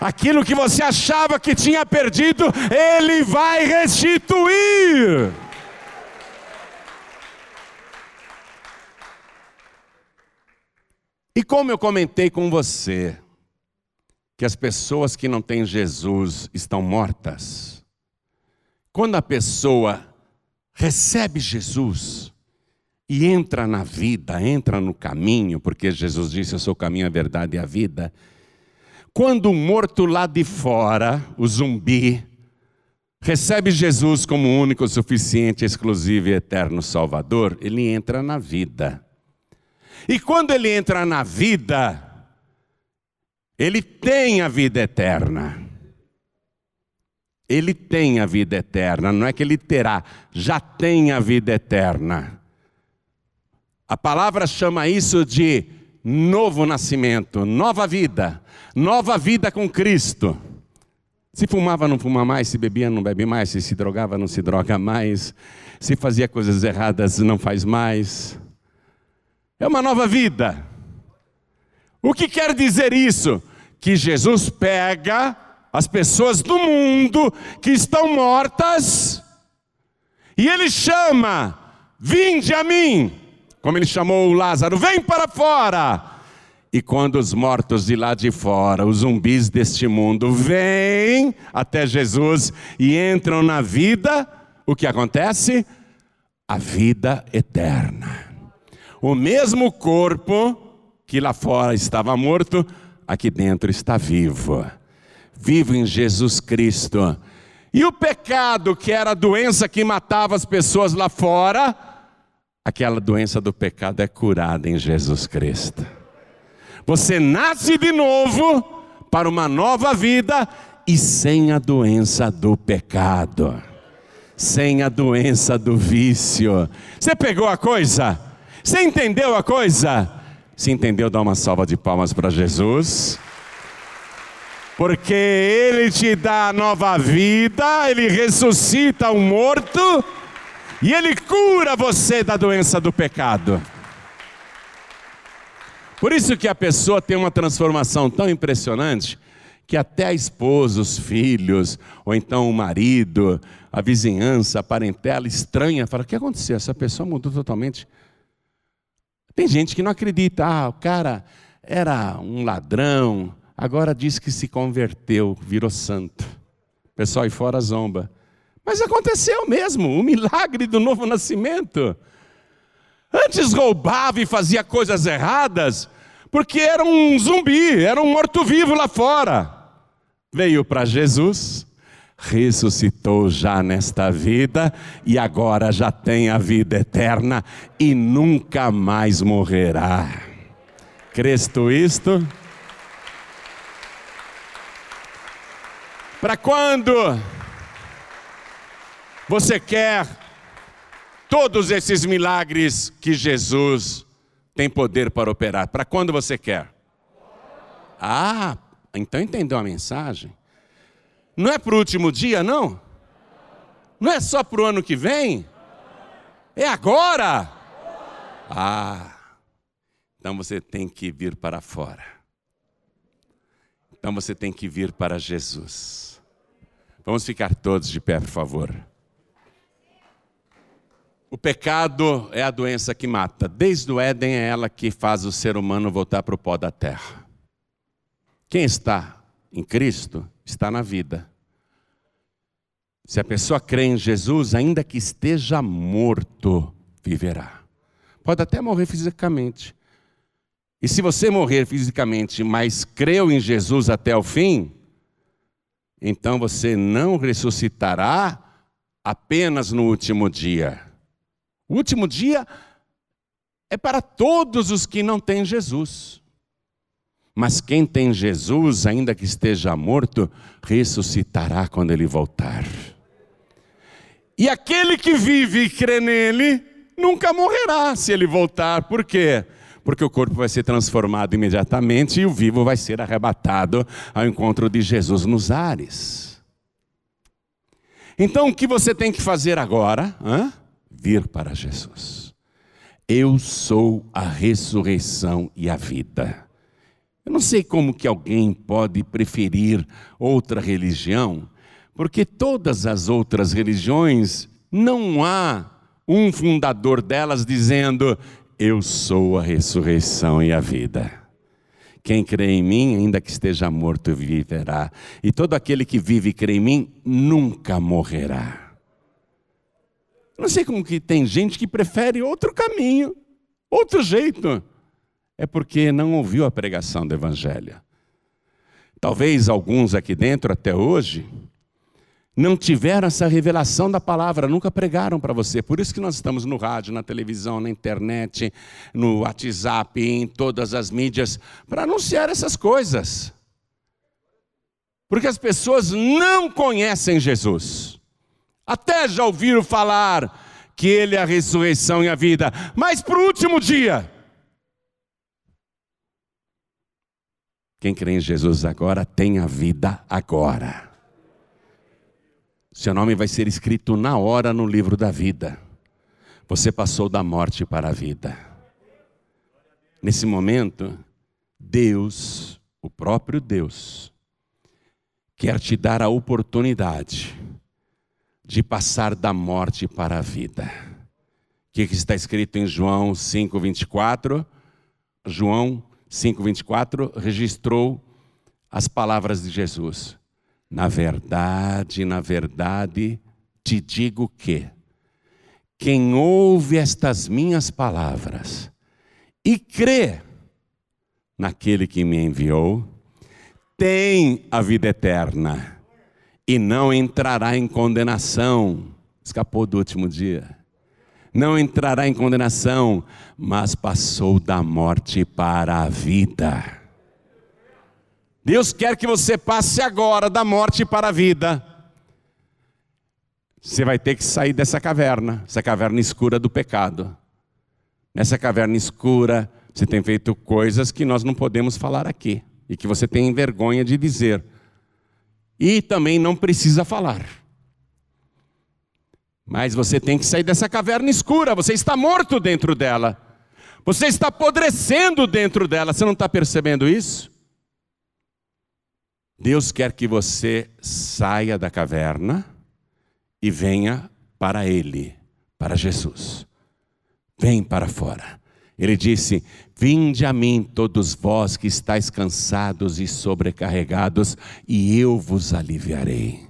Aquilo que você achava que tinha perdido, Ele vai restituir. E como eu comentei com você, que as pessoas que não têm Jesus estão mortas, quando a pessoa recebe Jesus e entra na vida, entra no caminho, porque Jesus disse: Eu sou o caminho, a verdade e a vida quando o morto lá de fora, o zumbi, recebe Jesus como único, suficiente, exclusivo e eterno Salvador, ele entra na vida. E quando ele entra na vida, ele tem a vida eterna. Ele tem a vida eterna, não é que ele terá, já tem a vida eterna. A palavra chama isso de novo nascimento, nova vida, nova vida com Cristo. Se fumava, não fuma mais, se bebia, não bebe mais, se se drogava, não se droga mais, se fazia coisas erradas, não faz mais. É uma nova vida. O que quer dizer isso? Que Jesus pega as pessoas do mundo que estão mortas e ele chama: Vinde a mim como ele chamou o Lázaro, vem para fora. E quando os mortos de lá de fora, os zumbis deste mundo, vêm até Jesus e entram na vida, o que acontece? A vida eterna. O mesmo corpo que lá fora estava morto, aqui dentro está vivo. Vivo em Jesus Cristo. E o pecado, que era a doença que matava as pessoas lá fora, aquela doença do pecado é curada em Jesus Cristo. Você nasce de novo para uma nova vida e sem a doença do pecado, sem a doença do vício. Você pegou a coisa? Você entendeu a coisa? Se entendeu, dá uma salva de palmas para Jesus. Porque Ele te dá nova vida, Ele ressuscita o morto e Ele cura você da doença do pecado. Por isso que a pessoa tem uma transformação tão impressionante que até a esposa, os filhos, ou então o marido, a vizinhança, a parentela estranha, fala: o que aconteceu? Essa pessoa mudou totalmente. Tem gente que não acredita, ah, o cara era um ladrão, agora diz que se converteu, virou santo. O pessoal aí fora zomba. Mas aconteceu mesmo, o milagre do novo nascimento. Antes roubava e fazia coisas erradas, porque era um zumbi, era um morto-vivo lá fora. Veio para Jesus, ressuscitou já nesta vida e agora já tem a vida eterna e nunca mais morrerá. Crês tu isto? Para quando você quer todos esses milagres que Jesus tem poder para operar? Para quando você quer? Ah, então entendeu a mensagem? Não é para o último dia, não? Não é só para o ano que vem? É agora! Ah, então você tem que vir para fora. Então você tem que vir para Jesus. Vamos ficar todos de pé, por favor. O pecado é a doença que mata. Desde o Éden é ela que faz o ser humano voltar para o pó da terra. Quem está em Cristo está na vida. Se a pessoa crê em Jesus, ainda que esteja morto, viverá. Pode até morrer fisicamente. E se você morrer fisicamente, mas creu em Jesus até o fim, então você não ressuscitará apenas no último dia o último dia é para todos os que não têm Jesus. Mas quem tem Jesus, ainda que esteja morto, ressuscitará quando ele voltar. E aquele que vive e crê nele, nunca morrerá se ele voltar. Por quê? Porque o corpo vai ser transformado imediatamente e o vivo vai ser arrebatado ao encontro de Jesus nos ares. Então, o que você tem que fazer agora? Vir para Jesus. Eu sou a ressurreição e a vida. Eu não sei como que alguém pode preferir outra religião, porque todas as outras religiões não há um fundador delas dizendo: Eu sou a ressurreição e a vida. Quem crê em mim, ainda que esteja morto, viverá. E todo aquele que vive e crê em mim, nunca morrerá. Não sei como que tem gente que prefere outro caminho, outro jeito. É porque não ouviu a pregação do Evangelho. Talvez alguns aqui dentro até hoje não tiveram essa revelação da palavra, nunca pregaram para você. Por isso que nós estamos no rádio, na televisão, na internet, no WhatsApp, em todas as mídias, para anunciar essas coisas. Porque as pessoas não conhecem Jesus. Até já ouviram falar que Ele é a ressurreição e a vida, mas para o último dia. Quem crê em Jesus agora tem a vida agora. Seu nome vai ser escrito na hora no livro da vida. Você passou da morte para a vida. Nesse momento, Deus, o próprio Deus, quer te dar a oportunidade de passar da morte para a vida. O que está escrito em João 5,24? João 5,24 registrou as palavras de Jesus. Na verdade, na verdade, te digo que quem ouve estas minhas palavras e crê naquele que me enviou, tem a vida eterna e não entrará em condenação. Escapou do último dia. Não entrará em condenação, mas passou da morte para a vida. Deus quer que você passe agora da morte para a vida. Você vai ter que sair dessa caverna, essa caverna escura do pecado. Nessa caverna escura, você tem feito coisas que nós não podemos falar aqui e que você tem vergonha de dizer. E também não precisa falar. Mas você tem que sair dessa caverna escura, você está morto dentro dela. Você está apodrecendo dentro dela, você não está percebendo isso? Deus quer que você saia da caverna e venha para Ele, para Jesus. Vem para fora. Ele disse: Vinde a mim, todos vós que estáis cansados e sobrecarregados, e eu vos aliviarei.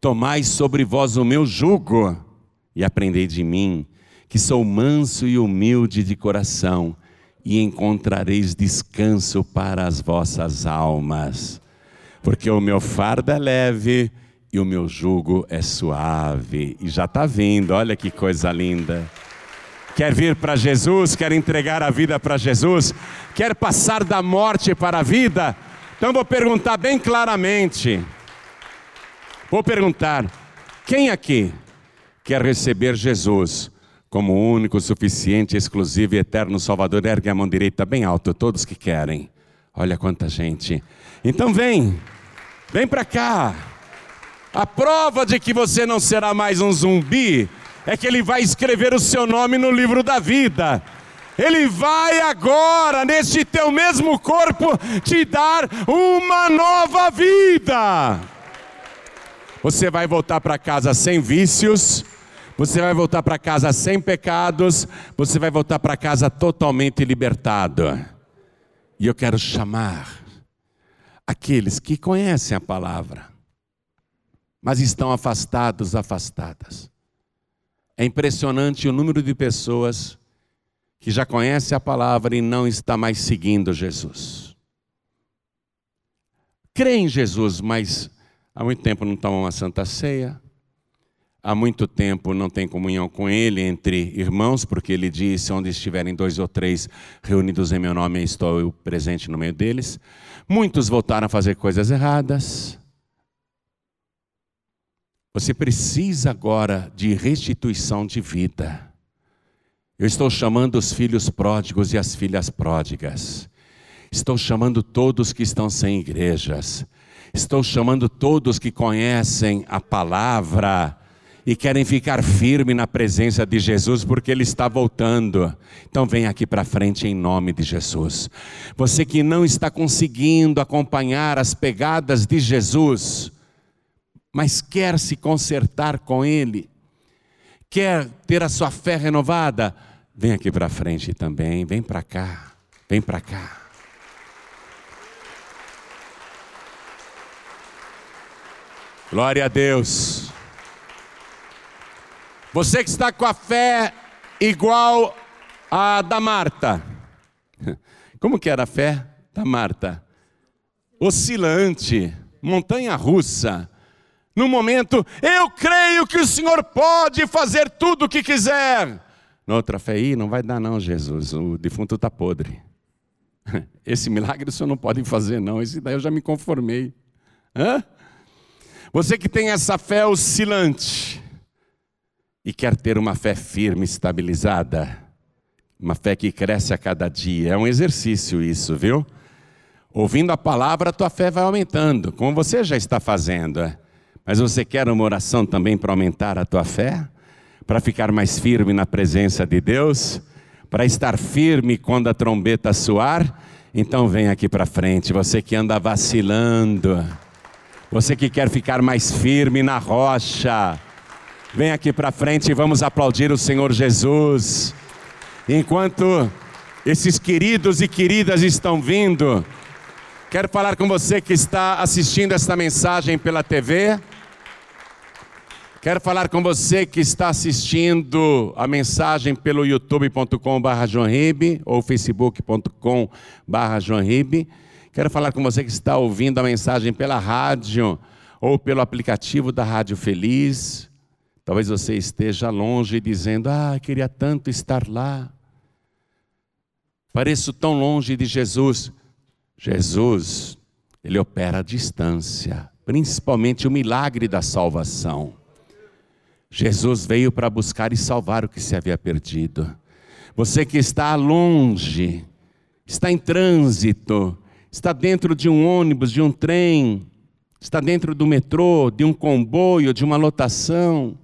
Tomai sobre vós o meu jugo e aprendei de mim, que sou manso e humilde de coração, e encontrareis descanso para as vossas almas. Porque o meu fardo é leve e o meu jugo é suave. E já está vindo, olha que coisa linda quer vir para Jesus, quer entregar a vida para Jesus, quer passar da morte para a vida, então vou perguntar bem claramente. Vou perguntar: quem aqui quer receber Jesus como único, suficiente, exclusivo e eterno Salvador? Ergue a mão direita bem alto, todos que querem. Olha quanta gente. Então vem, vem para cá. A prova de que você não será mais um zumbi é que Ele vai escrever o seu nome no livro da vida. Ele vai agora, neste teu mesmo corpo, te dar uma nova vida. Você vai voltar para casa sem vícios, você vai voltar para casa sem pecados, você vai voltar para casa totalmente libertado. E eu quero chamar aqueles que conhecem a palavra, mas estão afastados, afastadas. É impressionante o número de pessoas que já conhece a palavra e não está mais seguindo Jesus. Crê em Jesus, mas há muito tempo não toma uma santa ceia, há muito tempo não tem comunhão com Ele entre irmãos, porque Ele disse: onde estiverem dois ou três reunidos em meu nome, estou eu presente no meio deles. Muitos voltaram a fazer coisas erradas. Você precisa agora de restituição de vida. Eu estou chamando os filhos pródigos e as filhas pródigas. Estou chamando todos que estão sem igrejas. Estou chamando todos que conhecem a palavra e querem ficar firme na presença de Jesus porque ele está voltando. Então vem aqui para frente em nome de Jesus. Você que não está conseguindo acompanhar as pegadas de Jesus, mas quer se consertar com Ele, quer ter a sua fé renovada, vem aqui para frente também, vem para cá, vem para cá. Glória a Deus. Você que está com a fé igual a da Marta. Como que era a fé da Marta? Oscilante, montanha russa no momento, eu creio que o Senhor pode fazer tudo o que quiser. Outra fé, aí não vai dar não, Jesus, o defunto está podre. Esse milagre o Senhor não pode fazer não, esse daí eu já me conformei. Hã? Você que tem essa fé oscilante e quer ter uma fé firme, estabilizada, uma fé que cresce a cada dia, é um exercício isso, viu? Ouvindo a palavra, a tua fé vai aumentando, como você já está fazendo. É? Mas você quer uma oração também para aumentar a tua fé? Para ficar mais firme na presença de Deus? Para estar firme quando a trombeta soar? Então vem aqui para frente, você que anda vacilando, você que quer ficar mais firme na rocha, vem aqui para frente e vamos aplaudir o Senhor Jesus. Enquanto esses queridos e queridas estão vindo, quero falar com você que está assistindo esta mensagem pela TV. Quero falar com você que está assistindo a mensagem pelo youtube.com.br ou facebook.com.br Quero falar com você que está ouvindo a mensagem pela rádio ou pelo aplicativo da Rádio Feliz. Talvez você esteja longe dizendo: Ah, queria tanto estar lá. Pareço tão longe de Jesus. Jesus, ele opera à distância, principalmente o milagre da salvação. Jesus veio para buscar e salvar o que se havia perdido. Você que está longe, está em trânsito, está dentro de um ônibus, de um trem, está dentro do metrô, de um comboio, de uma lotação.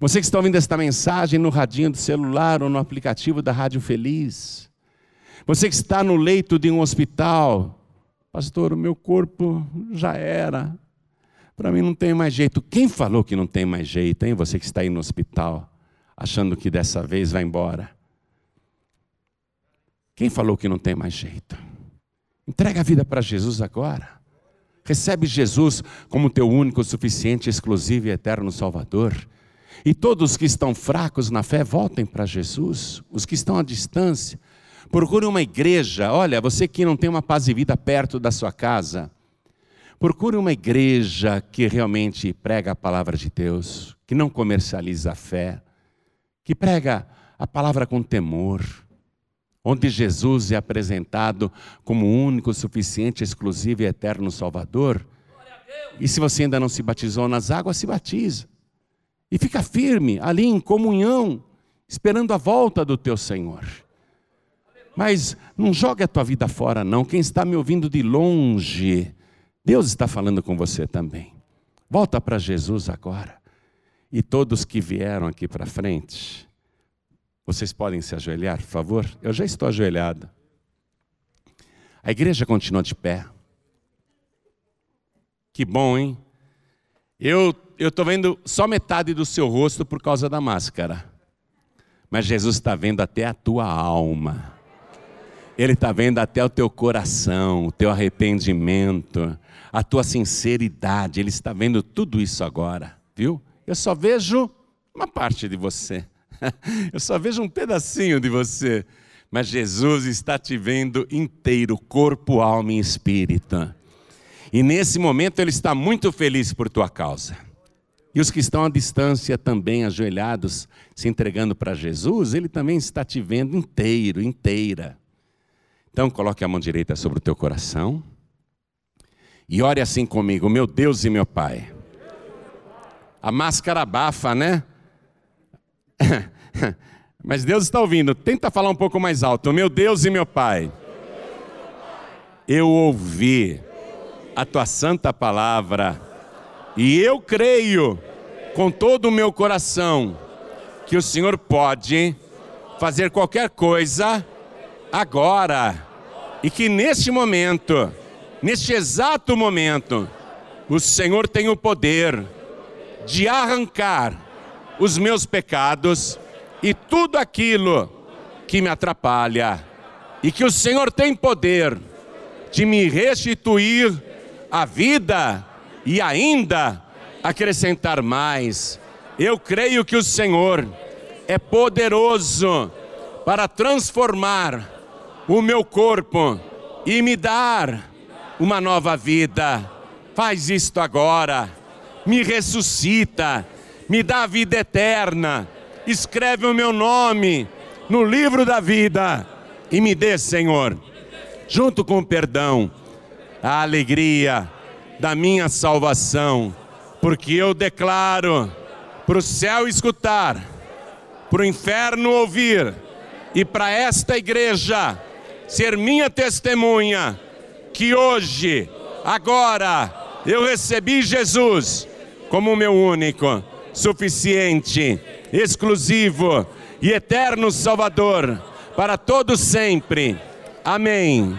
Você que está ouvindo esta mensagem no radinho do celular ou no aplicativo da Rádio Feliz. Você que está no leito de um hospital. Pastor, o meu corpo já era. Para mim não tem mais jeito. Quem falou que não tem mais jeito, hein? Você que está aí no hospital, achando que dessa vez vai embora. Quem falou que não tem mais jeito? Entrega a vida para Jesus agora. Recebe Jesus como teu único, suficiente, exclusivo e eterno Salvador. E todos que estão fracos na fé, voltem para Jesus. Os que estão à distância, procure uma igreja. Olha, você que não tem uma paz e vida perto da sua casa, Procure uma igreja que realmente prega a palavra de Deus, que não comercializa a fé, que prega a palavra com temor, onde Jesus é apresentado como único, suficiente, exclusivo e eterno Salvador. E se você ainda não se batizou nas águas, se batiza. E fica firme ali em comunhão, esperando a volta do teu Senhor. Mas não jogue a tua vida fora, não. Quem está me ouvindo de longe, Deus está falando com você também. Volta para Jesus agora. E todos que vieram aqui para frente, vocês podem se ajoelhar, por favor? Eu já estou ajoelhado. A igreja continua de pé. Que bom, hein? Eu estou vendo só metade do seu rosto por causa da máscara. Mas Jesus está vendo até a tua alma. Ele está vendo até o teu coração, o teu arrependimento, a tua sinceridade. Ele está vendo tudo isso agora, viu? Eu só vejo uma parte de você. Eu só vejo um pedacinho de você. Mas Jesus está te vendo inteiro, corpo, alma e espírito. E nesse momento ele está muito feliz por tua causa. E os que estão à distância também ajoelhados, se entregando para Jesus, ele também está te vendo inteiro, inteira. Então coloque a mão direita sobre o teu coração e ore assim comigo, meu Deus e meu Pai. A máscara abafa, né? Mas Deus está ouvindo. Tenta falar um pouco mais alto. Meu Deus e meu Pai. Eu ouvi a tua santa palavra e eu creio com todo o meu coração que o Senhor pode fazer qualquer coisa agora e que neste momento, neste exato momento, o Senhor tem o poder de arrancar os meus pecados e tudo aquilo que me atrapalha, e que o Senhor tem poder de me restituir a vida e ainda acrescentar mais. Eu creio que o Senhor é poderoso para transformar o meu corpo e me dar uma nova vida. Faz isto agora. Me ressuscita, me dá a vida eterna. Escreve o meu nome no livro da vida e me dê, Senhor, junto com o perdão, a alegria da minha salvação, porque eu declaro para o céu escutar, para o inferno ouvir e para esta igreja ser minha testemunha que hoje, agora, eu recebi Jesus como meu único, suficiente, exclusivo e eterno Salvador para todos sempre. Amém.